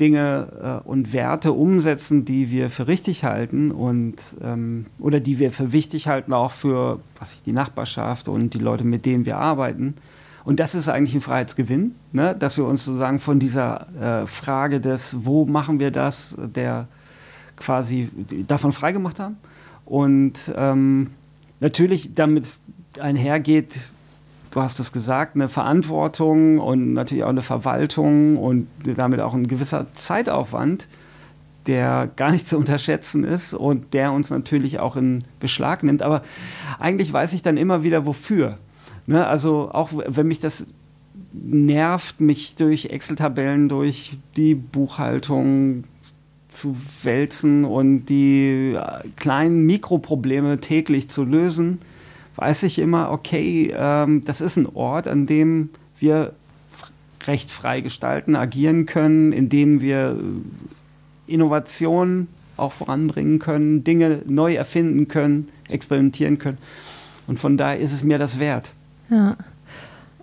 Dinge äh, und Werte umsetzen, die wir für richtig halten und ähm, oder die wir für wichtig halten, auch für was ich, die Nachbarschaft und die Leute, mit denen wir arbeiten. Und das ist eigentlich ein Freiheitsgewinn, ne? dass wir uns sozusagen von dieser äh, Frage des, wo machen wir das, der quasi davon freigemacht haben. Und ähm, natürlich damit einhergeht, du hast es gesagt, eine Verantwortung und natürlich auch eine Verwaltung und damit auch ein gewisser Zeitaufwand, der gar nicht zu unterschätzen ist und der uns natürlich auch in Beschlag nimmt. Aber eigentlich weiß ich dann immer wieder, wofür. Ne? Also auch wenn mich das nervt, mich durch Excel-Tabellen, durch die Buchhaltung zu wälzen und die kleinen Mikroprobleme täglich zu lösen, weiß ich immer, okay, ähm, das ist ein Ort, an dem wir recht frei gestalten, agieren können, in dem wir Innovationen auch voranbringen können, Dinge neu erfinden können, experimentieren können. Und von daher ist es mir das wert. Ja.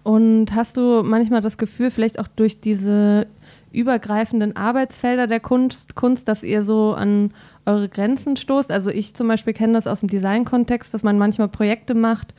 Und hast du manchmal das Gefühl, vielleicht auch durch diese übergreifenden Arbeitsfelder der Kunst, Kunst, dass ihr so an eure Grenzen stoßt? Also ich zum Beispiel kenne das aus dem Design-Kontext, dass man manchmal Projekte macht,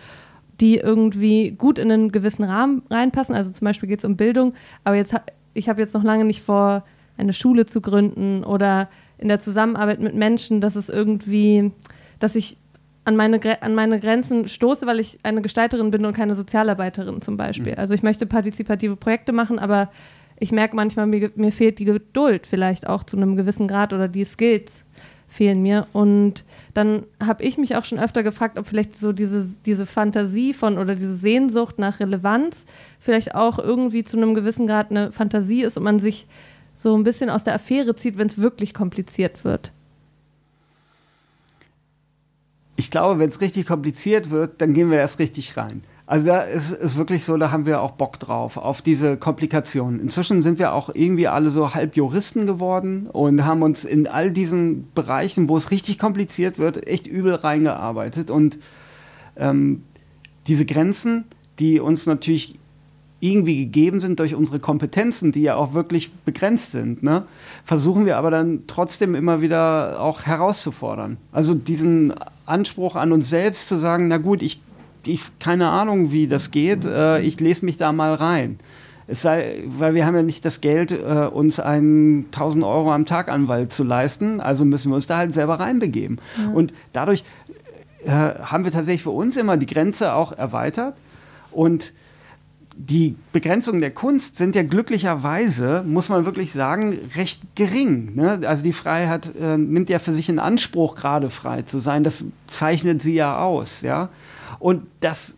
die irgendwie gut in einen gewissen Rahmen reinpassen. Also zum Beispiel geht es um Bildung, aber jetzt ich habe jetzt noch lange nicht vor, eine Schule zu gründen oder in der Zusammenarbeit mit Menschen, dass es irgendwie, dass ich an meine, an meine Grenzen stoße, weil ich eine Gestalterin bin und keine Sozialarbeiterin zum Beispiel. Mhm. Also ich möchte partizipative Projekte machen, aber ich merke manchmal, mir, mir fehlt die Geduld vielleicht auch zu einem gewissen Grad oder die Skills fehlen mir. Und dann habe ich mich auch schon öfter gefragt, ob vielleicht so diese, diese Fantasie von oder diese Sehnsucht nach Relevanz vielleicht auch irgendwie zu einem gewissen Grad eine Fantasie ist und man sich so ein bisschen aus der Affäre zieht, wenn es wirklich kompliziert wird. Ich glaube, wenn es richtig kompliziert wird, dann gehen wir erst richtig rein. Also da ist es wirklich so, da haben wir auch Bock drauf, auf diese Komplikationen. Inzwischen sind wir auch irgendwie alle so halb Juristen geworden und haben uns in all diesen Bereichen, wo es richtig kompliziert wird, echt übel reingearbeitet. Und ähm, diese Grenzen, die uns natürlich irgendwie gegeben sind durch unsere Kompetenzen, die ja auch wirklich begrenzt sind, ne, versuchen wir aber dann trotzdem immer wieder auch herauszufordern. Also diesen Anspruch an uns selbst zu sagen, na gut, ich, ich keine Ahnung, wie das geht, äh, ich lese mich da mal rein. Es sei, weil wir haben ja nicht das Geld, äh, uns einen 1000 Euro am Tag Anwalt zu leisten, also müssen wir uns da halt selber reinbegeben. Ja. Und dadurch äh, haben wir tatsächlich für uns immer die Grenze auch erweitert und die Begrenzungen der Kunst sind ja glücklicherweise, muss man wirklich sagen, recht gering. Ne? Also die Freiheit äh, nimmt ja für sich in Anspruch, gerade frei zu sein. Das zeichnet sie ja aus. Ja? Und das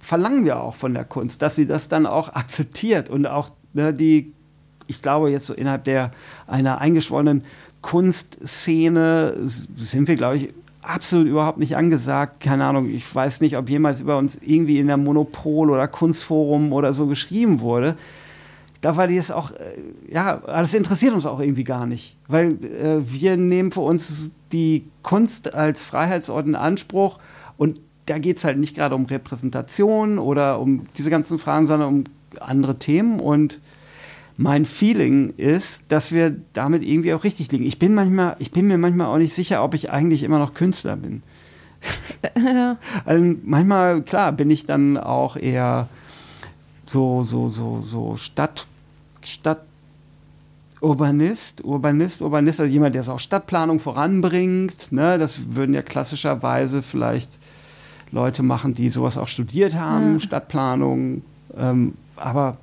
verlangen wir auch von der Kunst, dass sie das dann auch akzeptiert und auch ne, die, ich glaube, jetzt so innerhalb der einer eingeschwollenen Kunstszene sind wir, glaube ich, absolut überhaupt nicht angesagt. Keine Ahnung, ich weiß nicht, ob jemals über uns irgendwie in der Monopol oder Kunstforum oder so geschrieben wurde. Da war das auch, äh, ja, das interessiert uns auch irgendwie gar nicht, weil äh, wir nehmen für uns die Kunst als Freiheitsort in Anspruch und da geht es halt nicht gerade um Repräsentation oder um diese ganzen Fragen, sondern um andere Themen und mein Feeling ist, dass wir damit irgendwie auch richtig liegen. Ich bin manchmal, ich bin mir manchmal auch nicht sicher, ob ich eigentlich immer noch Künstler bin. *laughs* Also manchmal, klar, bin ich dann auch eher so, so, so, so Stadt, Stadt, Urbanist, Urbanist, Urbanist, also jemand, der es auch Stadtplanung voranbringt. Ne? Das würden ja klassischerweise vielleicht Leute machen, die sowas auch studiert haben, ja. Stadtplanung. Ähm, aber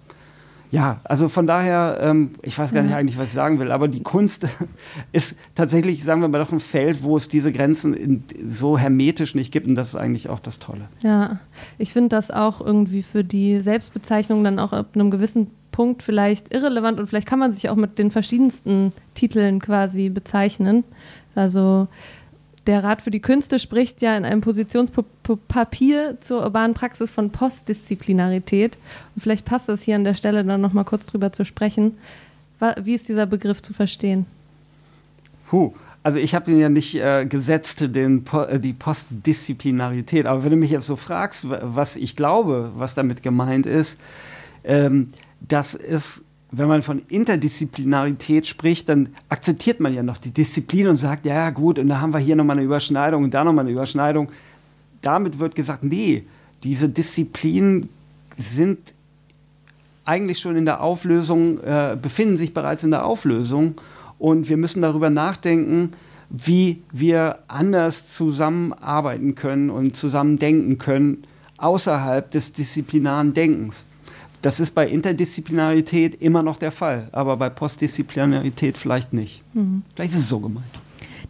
ja, also von daher, ähm, ich weiß gar nicht eigentlich, was ich sagen will, aber die Kunst *laughs* ist tatsächlich, sagen wir mal, doch ein Feld, wo es diese Grenzen in, so hermetisch nicht gibt und das ist eigentlich auch das Tolle. Ja, ich finde das auch irgendwie für die Selbstbezeichnung dann auch ab einem gewissen Punkt vielleicht irrelevant und vielleicht kann man sich auch mit den verschiedensten Titeln quasi bezeichnen. Also der Rat für die Künste spricht ja in einem Positionspapier zur urbanen Praxis von Postdisziplinarität. Und vielleicht passt das hier an der Stelle dann nochmal kurz drüber zu sprechen. Wie ist dieser Begriff zu verstehen? Puh, also ich habe ihn ja nicht äh, gesetzt, den, äh, die Postdisziplinarität. Aber wenn du mich jetzt so fragst, was ich glaube, was damit gemeint ist, ähm, das ist wenn man von Interdisziplinarität spricht, dann akzeptiert man ja noch die Disziplin und sagt, ja gut, und da haben wir hier nochmal eine Überschneidung und da nochmal eine Überschneidung. Damit wird gesagt, nee, diese Disziplinen sind eigentlich schon in der Auflösung, äh, befinden sich bereits in der Auflösung und wir müssen darüber nachdenken, wie wir anders zusammenarbeiten können und zusammen denken können außerhalb des disziplinaren Denkens. Das ist bei Interdisziplinarität immer noch der Fall, aber bei Postdisziplinarität vielleicht nicht. Mhm. Vielleicht ist es so gemeint.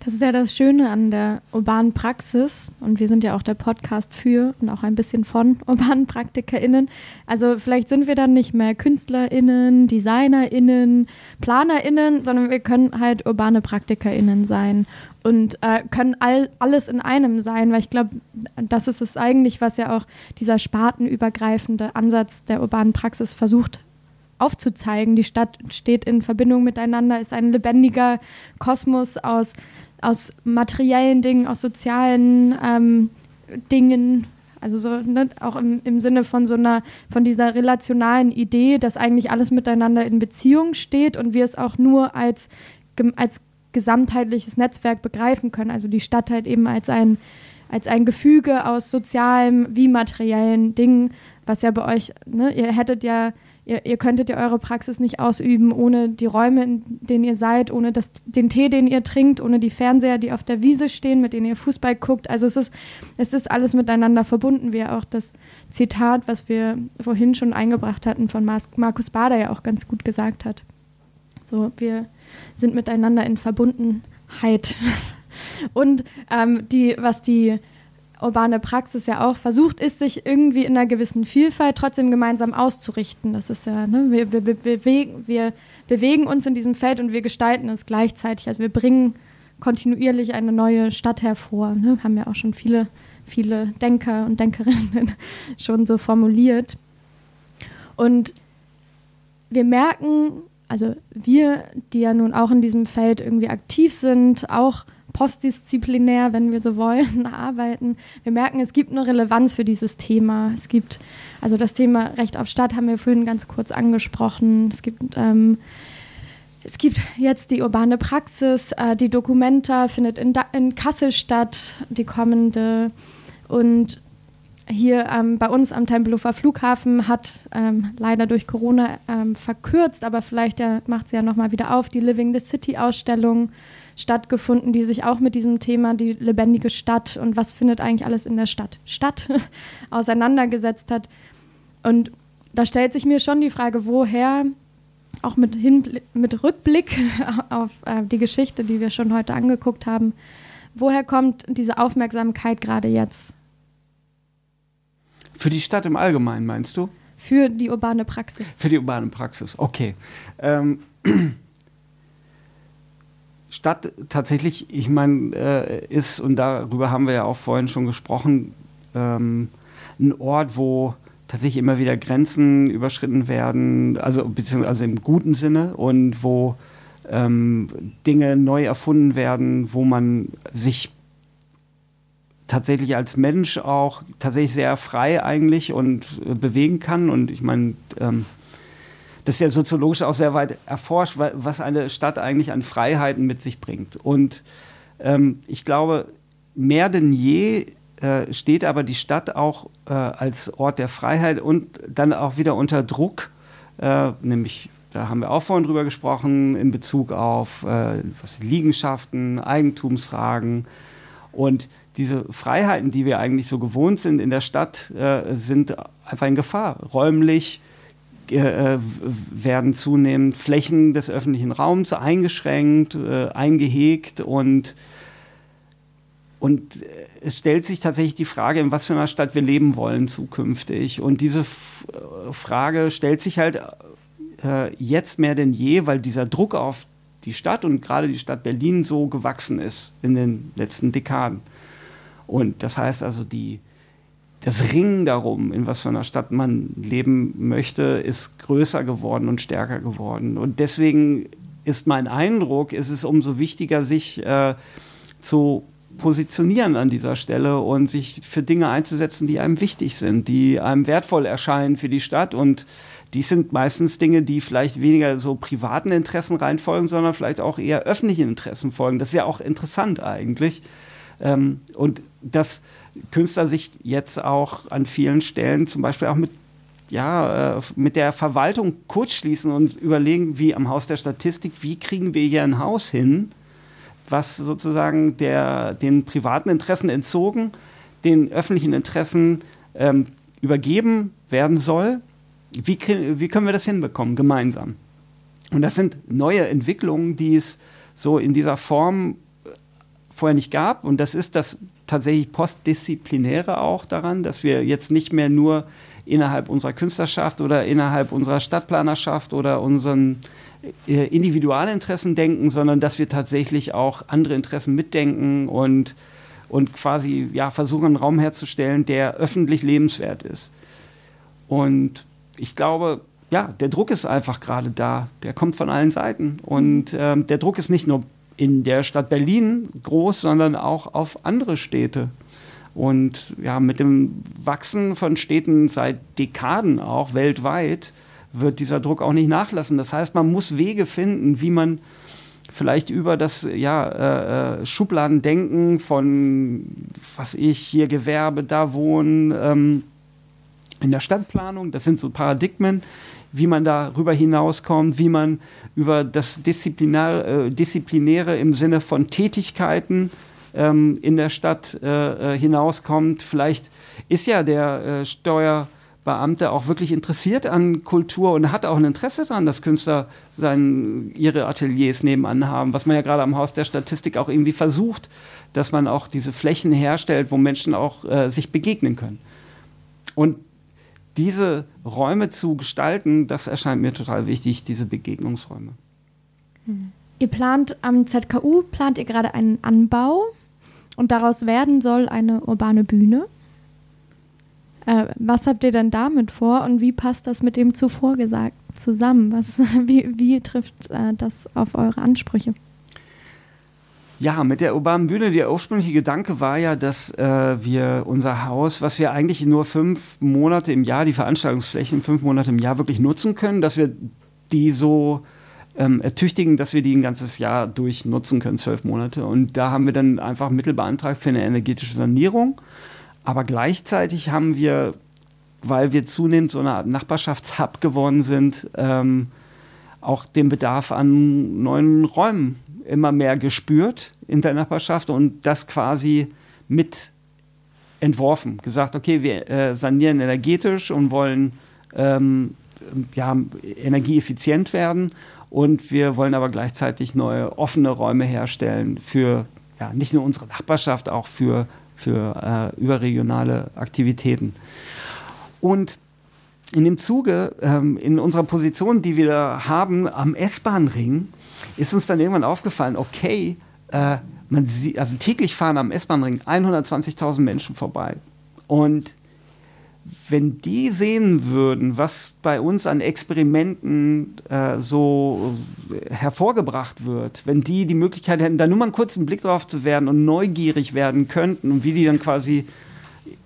Das ist ja das Schöne an der urbanen Praxis und wir sind ja auch der Podcast für und auch ein bisschen von urbanen PraktikerInnen. Also vielleicht sind wir dann nicht mehr KünstlerInnen, DesignerInnen, PlanerInnen, sondern wir können halt urbane PraktikerInnen sein und äh, können all, alles in einem sein, weil ich glaube, das ist es eigentlich, was ja auch dieser spartenübergreifende Ansatz der urbanen Praxis versucht aufzuzeigen. Die Stadt steht in Verbindung miteinander, ist ein lebendiger Kosmos aus, aus materiellen Dingen, aus sozialen ähm, Dingen. Also so, ne, auch im, im Sinne von so einer, von dieser relationalen Idee, dass eigentlich alles miteinander in Beziehung steht und wir es auch nur als, als gesamtheitliches Netzwerk begreifen können. Also die Stadt halt eben als ein, als ein Gefüge aus sozialen wie materiellen Dingen, was ja bei euch, ne, ihr hättet ja Ihr, ihr, könntet ja eure Praxis nicht ausüben ohne die Räume, in denen ihr seid, ohne das, den Tee, den ihr trinkt, ohne die Fernseher, die auf der Wiese stehen, mit denen ihr Fußball guckt. Also es ist, es ist alles miteinander verbunden, wie auch das Zitat, was wir vorhin schon eingebracht hatten, von Markus Bader ja auch ganz gut gesagt hat. So, wir sind miteinander in Verbundenheit. Und ähm, die, was die urbane Praxis ja auch versucht, ist, sich irgendwie in einer gewissen Vielfalt trotzdem gemeinsam auszurichten. Das ist ja, ne, wir, wir, bewegen, wir bewegen uns in diesem Feld und wir gestalten es gleichzeitig. Also wir bringen kontinuierlich eine neue Stadt hervor. Ne? Haben ja auch schon viele, viele Denker und Denkerinnen *laughs* schon so formuliert. Und wir merken, also wir, die ja nun auch in diesem Feld irgendwie aktiv sind, auch postdisziplinär, wenn wir so wollen, *laughs* arbeiten. Wir merken, es gibt eine Relevanz für dieses Thema. Es gibt, also das Thema Recht auf Stadt haben wir vorhin ganz kurz angesprochen. Es gibt, ähm, es gibt jetzt die urbane Praxis, äh, die Documenta findet in, in Kassel statt, die kommende. Und hier ähm, bei uns am Tempelhofer Flughafen hat ähm, leider durch Corona ähm, verkürzt, aber vielleicht ja, macht sie ja nochmal wieder auf, die Living the City Ausstellung stattgefunden, die sich auch mit diesem Thema, die lebendige Stadt und was findet eigentlich alles in der Stadt statt, *laughs* auseinandergesetzt hat. Und da stellt sich mir schon die Frage, woher, auch mit, Hinblick, mit Rückblick *laughs* auf äh, die Geschichte, die wir schon heute angeguckt haben, woher kommt diese Aufmerksamkeit gerade jetzt? Für die Stadt im Allgemeinen, meinst du? Für die urbane Praxis. Für die urbane Praxis, okay. Ähm, *clears throat* Stadt tatsächlich, ich meine, äh, ist, und darüber haben wir ja auch vorhin schon gesprochen, ähm, ein Ort, wo tatsächlich immer wieder Grenzen überschritten werden, also beziehungsweise im guten Sinne und wo ähm, Dinge neu erfunden werden, wo man sich tatsächlich als Mensch auch tatsächlich sehr frei eigentlich und äh, bewegen kann. Und ich meine, ähm, das ist ja soziologisch auch sehr weit erforscht, was eine Stadt eigentlich an Freiheiten mit sich bringt. Und ähm, ich glaube, mehr denn je äh, steht aber die Stadt auch äh, als Ort der Freiheit und dann auch wieder unter Druck, äh, nämlich da haben wir auch vorhin drüber gesprochen, in Bezug auf äh, Liegenschaften, Eigentumsfragen. Und diese Freiheiten, die wir eigentlich so gewohnt sind in der Stadt, äh, sind einfach in Gefahr. Räumlich, äh, werden zunehmend Flächen des öffentlichen Raums eingeschränkt, äh, eingehegt und, und es stellt sich tatsächlich die Frage, in was für einer Stadt wir leben wollen zukünftig. Und diese F Frage stellt sich halt äh, jetzt mehr denn je, weil dieser Druck auf die Stadt und gerade die Stadt Berlin so gewachsen ist in den letzten Dekaden. Und das heißt also, die, das Ringen darum, in was für einer Stadt man leben möchte, ist größer geworden und stärker geworden. Und deswegen ist mein Eindruck, ist es umso wichtiger, sich äh, zu positionieren an dieser Stelle und sich für Dinge einzusetzen, die einem wichtig sind, die einem wertvoll erscheinen für die Stadt. Und dies sind meistens Dinge, die vielleicht weniger so privaten Interessen reinfolgen, sondern vielleicht auch eher öffentlichen Interessen folgen. Das ist ja auch interessant eigentlich. Ähm, und dass Künstler sich jetzt auch an vielen Stellen zum Beispiel auch mit ja, äh, mit der Verwaltung kurzschließen und überlegen, wie am Haus der Statistik, wie kriegen wir hier ein Haus hin, was sozusagen der, den privaten Interessen entzogen, den öffentlichen Interessen ähm, übergeben werden soll. Wie, wie können wir das hinbekommen, gemeinsam? Und das sind neue Entwicklungen, die es so in dieser Form vorher nicht gab. Und das ist das tatsächlich Postdisziplinäre auch daran, dass wir jetzt nicht mehr nur innerhalb unserer Künstlerschaft oder innerhalb unserer Stadtplanerschaft oder unseren äh, Individualinteressen denken, sondern dass wir tatsächlich auch andere Interessen mitdenken und, und quasi ja, versuchen, einen Raum herzustellen, der öffentlich lebenswert ist. Und ich glaube, ja, der Druck ist einfach gerade da. Der kommt von allen Seiten. Und ähm, der Druck ist nicht nur in der Stadt Berlin groß, sondern auch auf andere Städte. Und ja, mit dem Wachsen von Städten seit Dekaden auch weltweit wird dieser Druck auch nicht nachlassen. Das heißt, man muss Wege finden, wie man vielleicht über das ja, äh, äh Schubladendenken von, was ich, hier Gewerbe, da wohnen, ähm, in der Stadtplanung, das sind so Paradigmen, wie man darüber hinauskommt, wie man über das Disziplinär, äh, Disziplinäre im Sinne von Tätigkeiten ähm, in der Stadt äh, äh, hinauskommt. Vielleicht ist ja der äh, Steuerbeamte auch wirklich interessiert an Kultur und hat auch ein Interesse daran, dass Künstler sein, ihre Ateliers nebenan haben, was man ja gerade am Haus der Statistik auch irgendwie versucht, dass man auch diese Flächen herstellt, wo Menschen auch äh, sich begegnen können. Und diese Räume zu gestalten, das erscheint mir total wichtig, diese Begegnungsräume. Ihr plant am ZKU, plant ihr gerade einen Anbau und daraus werden soll eine urbane Bühne. Äh, was habt ihr denn damit vor und wie passt das mit dem zuvor gesagt zusammen? Was, *laughs* wie, wie trifft äh, das auf eure Ansprüche? Ja, mit der urbanen Bühne, der ursprüngliche Gedanke war ja, dass äh, wir unser Haus, was wir eigentlich nur fünf Monate im Jahr, die Veranstaltungsflächen fünf Monate im Jahr wirklich nutzen können, dass wir die so ähm, ertüchtigen, dass wir die ein ganzes Jahr durch nutzen können, zwölf Monate. Und da haben wir dann einfach Mittel beantragt für eine energetische Sanierung. Aber gleichzeitig haben wir, weil wir zunehmend so eine Art Nachbarschaftshub geworden sind, ähm, auch den Bedarf an neuen Räumen immer mehr gespürt in der Nachbarschaft und das quasi mit entworfen. Gesagt, okay, wir äh, sanieren energetisch und wollen ähm, ja, energieeffizient werden und wir wollen aber gleichzeitig neue offene Räume herstellen für ja, nicht nur unsere Nachbarschaft, auch für, für äh, überregionale Aktivitäten. Und in dem Zuge, ähm, in unserer Position, die wir haben am S-Bahn-Ring, ist uns dann irgendwann aufgefallen, okay, äh, man sieht, also täglich fahren am S-Bahn-Ring 120.000 Menschen vorbei. Und wenn die sehen würden, was bei uns an Experimenten äh, so hervorgebracht wird, wenn die die Möglichkeit hätten, da nur mal einen kurzen Blick drauf zu werden und neugierig werden könnten und wie die dann quasi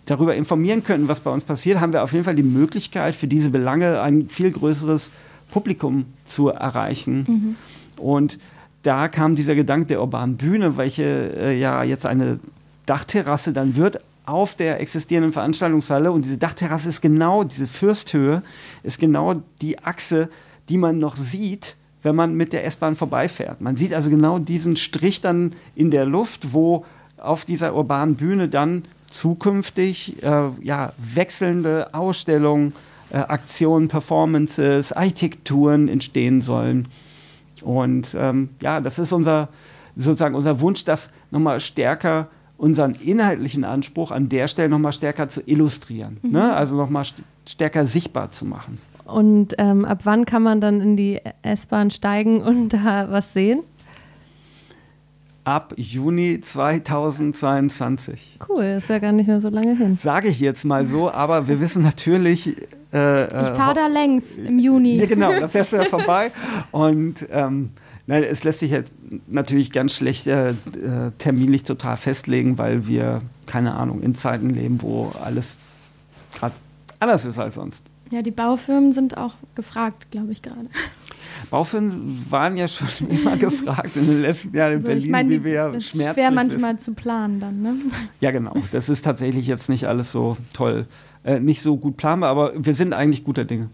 darüber informieren könnten, was bei uns passiert, haben wir auf jeden Fall die Möglichkeit, für diese Belange ein viel größeres Publikum zu erreichen. Mhm. Und da kam dieser Gedanke der urbanen Bühne, welche äh, ja jetzt eine Dachterrasse dann wird auf der existierenden Veranstaltungshalle. Und diese Dachterrasse ist genau, diese Fürsthöhe ist genau die Achse, die man noch sieht, wenn man mit der S-Bahn vorbeifährt. Man sieht also genau diesen Strich dann in der Luft, wo auf dieser urbanen Bühne dann zukünftig äh, ja, wechselnde Ausstellungen, äh, Aktionen, Performances, Architekturen entstehen sollen. Und ähm, ja, das ist unser sozusagen unser Wunsch, das nochmal stärker unseren inhaltlichen Anspruch an der Stelle nochmal stärker zu illustrieren, mhm. ne? also nochmal st stärker sichtbar zu machen. Und ähm, ab wann kann man dann in die S-Bahn steigen und *laughs* da was sehen? Ab Juni 2022. Cool, ist ja gar nicht mehr so lange hin. Sage ich jetzt mal so, aber wir wissen natürlich. Äh, ich fahre da längs im Juni. Ja, genau, da fährst du ja vorbei. Und ähm, nein, es lässt sich jetzt natürlich ganz schlecht äh, terminlich total festlegen, weil wir, keine Ahnung, in Zeiten leben, wo alles gerade anders ist als sonst. Ja, die Baufirmen sind auch gefragt, glaube ich gerade. Baufirmen waren ja schon *laughs* immer gefragt in den letzten Jahren in also Berlin, ich mein, wie wir ja schmerzlich ist schwer manchmal ist. zu planen dann, ne? Ja, genau. Das ist tatsächlich jetzt nicht alles so toll, äh, nicht so gut planbar, aber wir sind eigentlich guter Dinge.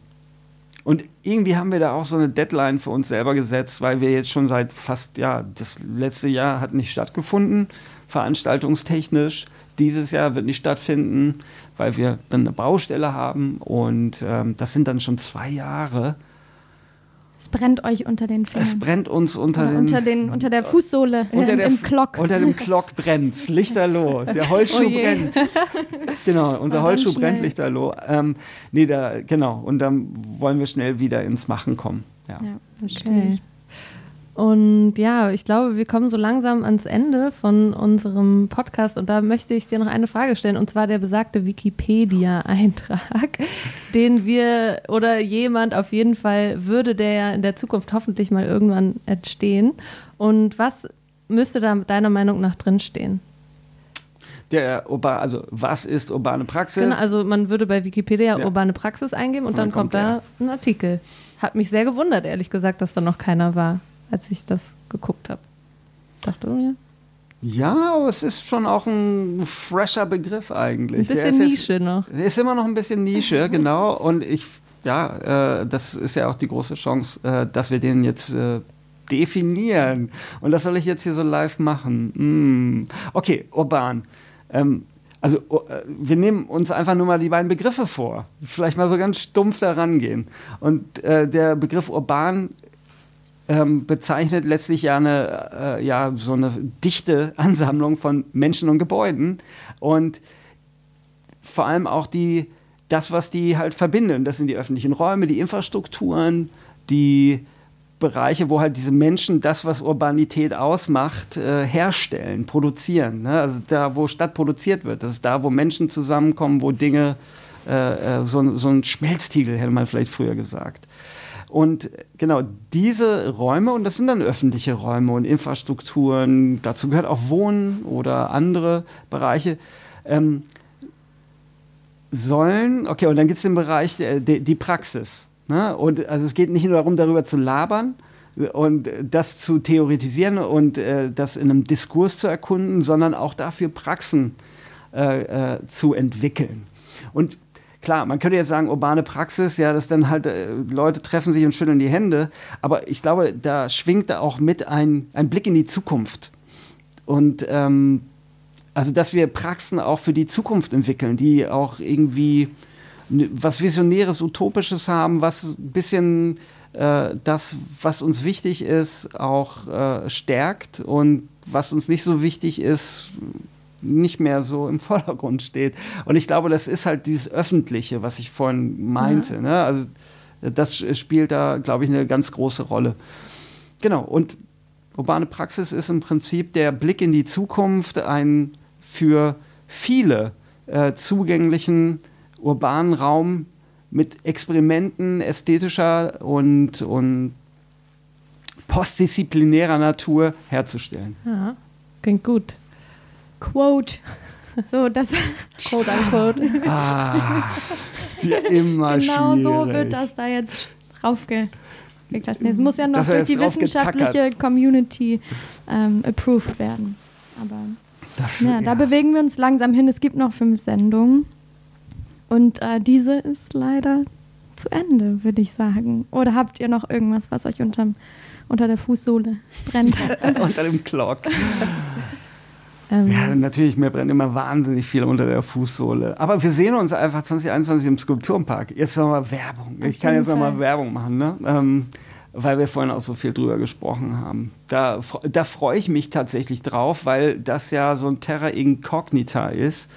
Und irgendwie haben wir da auch so eine Deadline für uns selber gesetzt, weil wir jetzt schon seit fast, ja, das letzte Jahr hat nicht stattgefunden, veranstaltungstechnisch. Dieses Jahr wird nicht stattfinden, weil wir dann eine Baustelle haben. Und ähm, das sind dann schon zwei Jahre Es brennt euch unter den Fingern. Es brennt uns unter, den, unter, den, unter der Fußsohle, unter im, der, im Glock. Unter dem Glock brennt's. Lichterloh. Der Holzschuh Oh brennt. *laughs* Genau, unser Holzschuh schnell. brennt Lichterloh. Ähm, nee, da, genau. Und dann wollen wir schnell wieder ins Machen kommen. Ja. ja, verstehe Okay. ich. Und ja, ich glaube, wir kommen so langsam ans Ende von unserem Podcast und da möchte ich dir noch eine Frage stellen und zwar der besagte Wikipedia-Eintrag, *laughs* den wir oder jemand auf jeden Fall würde, der ja in der Zukunft hoffentlich mal irgendwann entstehen. Und was müsste da deiner Meinung nach drinstehen? Der Urba, also was ist urbane Praxis? Genau, also man würde bei Wikipedia Ja. urbane Praxis eingeben und, Und dann, dann kommt kommt da ein Artikel. Hat mich sehr gewundert, ehrlich gesagt, dass da noch keiner war, als ich das geguckt habe. Dachte mir, ja, aber es ist schon auch ein fresher Begriff ein eigentlich. Der bisschen ist jetzt- Nische noch. Ist immer noch ein bisschen Nische, *laughs* genau. Und ich, ja, äh, das ist ja auch die große Chance, äh, dass wir den jetzt äh, definieren. Und das soll ich jetzt hier so live machen. Mm. Okay, urban. Ähm, also äh, wir nehmen uns einfach nur mal die beiden Begriffe vor. Vielleicht mal so ganz stumpf da rangehen. Und äh, der Begriff urban ähm, bezeichnet letztlich ja eine, äh, ja, so eine dichte *laughs* Ansammlung von Menschen und Gebäuden. Und vor allem auch die, das, was die halt verbinden. Das sind die öffentlichen Räume, die Infrastrukturen, die Bereiche, wo halt diese Menschen das, was Urbanität ausmacht, äh, herstellen, produzieren. Ne? Also da, wo Stadt produziert wird. Das ist da, wo Menschen zusammenkommen, wo Dinge, äh, äh, so, so ein Schmelztiegel, hätte man vielleicht früher gesagt. Und genau diese Räume, und das sind dann öffentliche Räume und Infrastrukturen, dazu gehört auch Wohnen oder andere Bereiche, ähm, sollen, okay, und dann gibt es den Bereich, äh, die, die Praxis. Ne? Und also es geht nicht nur darum, darüber zu labern und äh, das zu theoretisieren und äh, das in einem Diskurs zu erkunden, sondern auch dafür Praxen äh, äh, zu entwickeln. Und klar, man könnte jetzt sagen, urbane Praxis, ja, das dann halt, äh, Leute treffen sich und schütteln die Hände, aber ich glaube, da schwingt da auch mit ein, ein Blick in die Zukunft. Und ähm, also, dass wir Praxen auch für die Zukunft entwickeln, die auch irgendwie was Visionäres, Utopisches haben, was ein bisschen äh, das, was uns wichtig ist, auch äh, stärkt und was uns nicht so wichtig ist, nicht mehr so im *laughs* Vordergrund steht. Und ich glaube, das ist halt dieses Öffentliche, was ich vorhin meinte. Ne? Also, das spielt da, glaube ich, eine ganz große Rolle. Genau, und urbane Praxis ist im Prinzip der Blick in die Zukunft, ein für viele äh, zugänglichen urbanen Raum mit Experimenten ästhetischer und, und postdisziplinärer Natur herzustellen. Ja, klingt gut. Quote. So, das, *laughs* Quote unquote. Ah, die *laughs* immer genau schwierig. so wird das da jetzt. Nee, Es muss ja noch durch die wissenschaftliche. Community ähm, approved werden. Aber Das, ja, da bewegen wir uns langsam hin. Es gibt noch fünf Sendungen. Und äh, diese ist leider zu Ende, würde ich sagen. Oder habt ihr noch irgendwas, was euch unterm, unter der Fußsohle brennt? *laughs* unter dem Clock. Ähm, Ja, natürlich, mir brennt immer wahnsinnig viel unter der Fußsohle. Aber wir sehen uns einfach 2021 im Skulpturenpark. Jetzt nochmal Werbung. Auf Ich kann jetzt nochmal. Werbung machen, ne? Ähm, weil wir vorhin auch so viel drüber gesprochen haben. Da, da freue ich mich tatsächlich drauf, weil das ja so ein Terra Incognita ist.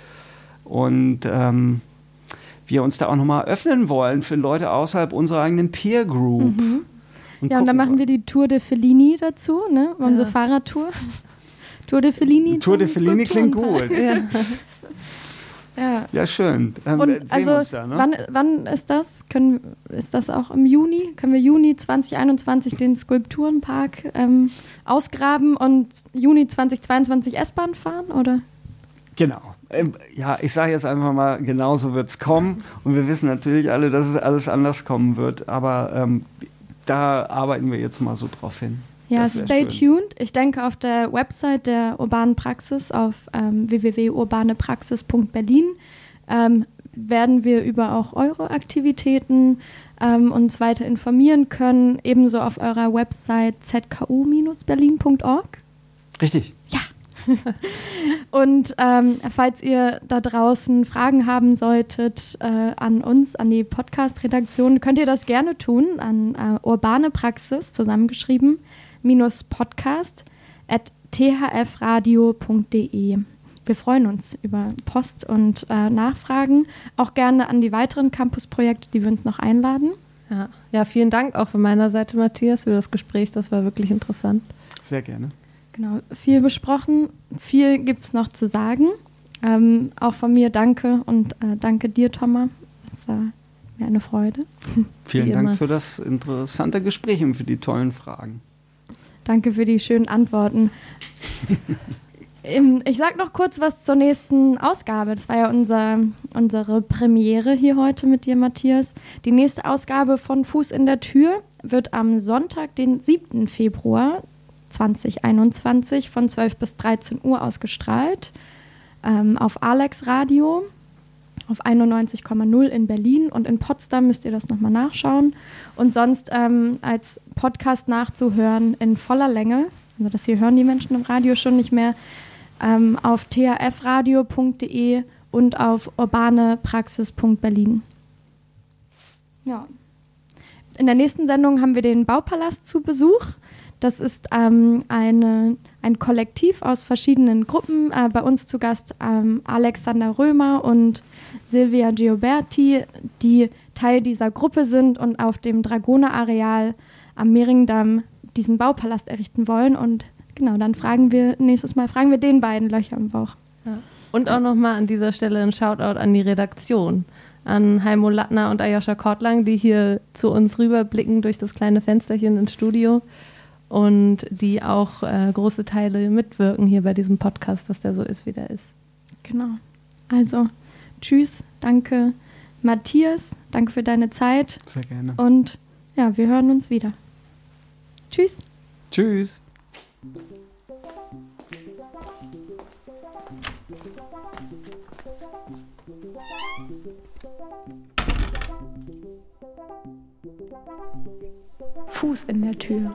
Und ähm, wir uns da auch nochmal öffnen wollen für Leute außerhalb unserer eigenen Peer Group. Mhm. Ja, und dann machen wir die Tour de Fellini dazu, ne? Unsere Ja. Fahrradtour. Tour de Fellini. Tour de Fellini klingt gut. *laughs* ja. Ja. Ja, schön. Ähm, Und sehen also, da, ne? wann, wann ist das? Können, ist das auch im Juni? Können wir Juni 2021 den Skulpturenpark ähm, ausgraben und Juni 2022 S-Bahn fahren? Oder? Genau. Ähm, Ja, ich sage jetzt einfach mal, genauso wird es kommen. Und wir wissen natürlich alle, dass es alles anders kommen wird. Aber ähm, da arbeiten wir jetzt mal so drauf hin. Ja, stay schön. tuned. Ich denke, auf der Website der Urbanen Praxis auf ähm, www.urbanepraxis.berlin ähm, werden wir über auch eure Aktivitäten ähm, uns weiter informieren können. Ebenso auf eurer Website zku-berlin.org. Richtig. Ja. *laughs* und ähm, falls ihr da draußen Fragen haben solltet äh, an uns, an die Podcast-Redaktion, könnt ihr das gerne tun an äh, urbane Praxis zusammengeschrieben podcast at thfradio.de. Wir freuen uns über Post und äh, Nachfragen, auch gerne an die weiteren Campus-Projekte, die wir uns noch einladen. Ja. ja, vielen Dank auch von meiner Seite, Matthias, für das Gespräch. Das war wirklich interessant. Sehr gerne. Genau, viel besprochen, viel gibt es noch zu sagen. Ähm, auch von mir danke und äh, danke dir, Thomas. Es war mir eine Freude. Vielen Dank immer. für das interessante Gespräch und für die tollen Fragen. Danke für die schönen Antworten. *laughs* ich sage noch kurz was zur nächsten Ausgabe. Das war ja unser, unsere Premiere hier heute mit dir, Matthias. Die nächste Ausgabe von Fuß in der Tür wird am Sonntag, den 7. Februar 2021 von 12 bis 13 Uhr ausgestrahlt ähm, auf Alex Radio auf 91,0 in Berlin und in Potsdam müsst ihr das nochmal nachschauen. Und sonst ähm, als Podcast nachzuhören in voller Länge, also das hier hören die Menschen im Radio schon nicht mehr, ähm, auf thfradio.de und auf urbanepraxis.berlin. Ja. In der nächsten Sendung haben wir den Baupalast zu Besuch. Das ist ähm, eine, ein Kollektiv aus verschiedenen Gruppen. Äh, bei uns zu Gast ähm, Alexander Römer und Silvia Gioberti, die Teil dieser Gruppe sind und auf dem Dragoner-Areal am Mehringdamm diesen Baupalast errichten wollen. Und genau, dann fragen wir nächstes Mal, fragen wir den beiden Löcher im Bauch. Ja. Und auch nochmal an dieser Stelle ein Shoutout an die Redaktion, an Heimo Lattner und Ayosha Kortlang, die hier zu uns rüberblicken durch das kleine Fensterchen ins Studio und die auch äh, große Teile mitwirken hier bei diesem Podcast, dass der so ist, wie der ist. Genau. Also, tschüss, danke Matthias, danke für deine Zeit. Sehr gerne. Und ja, wir hören uns wieder. Tschüss. Tschüss. Fuß in der Tür.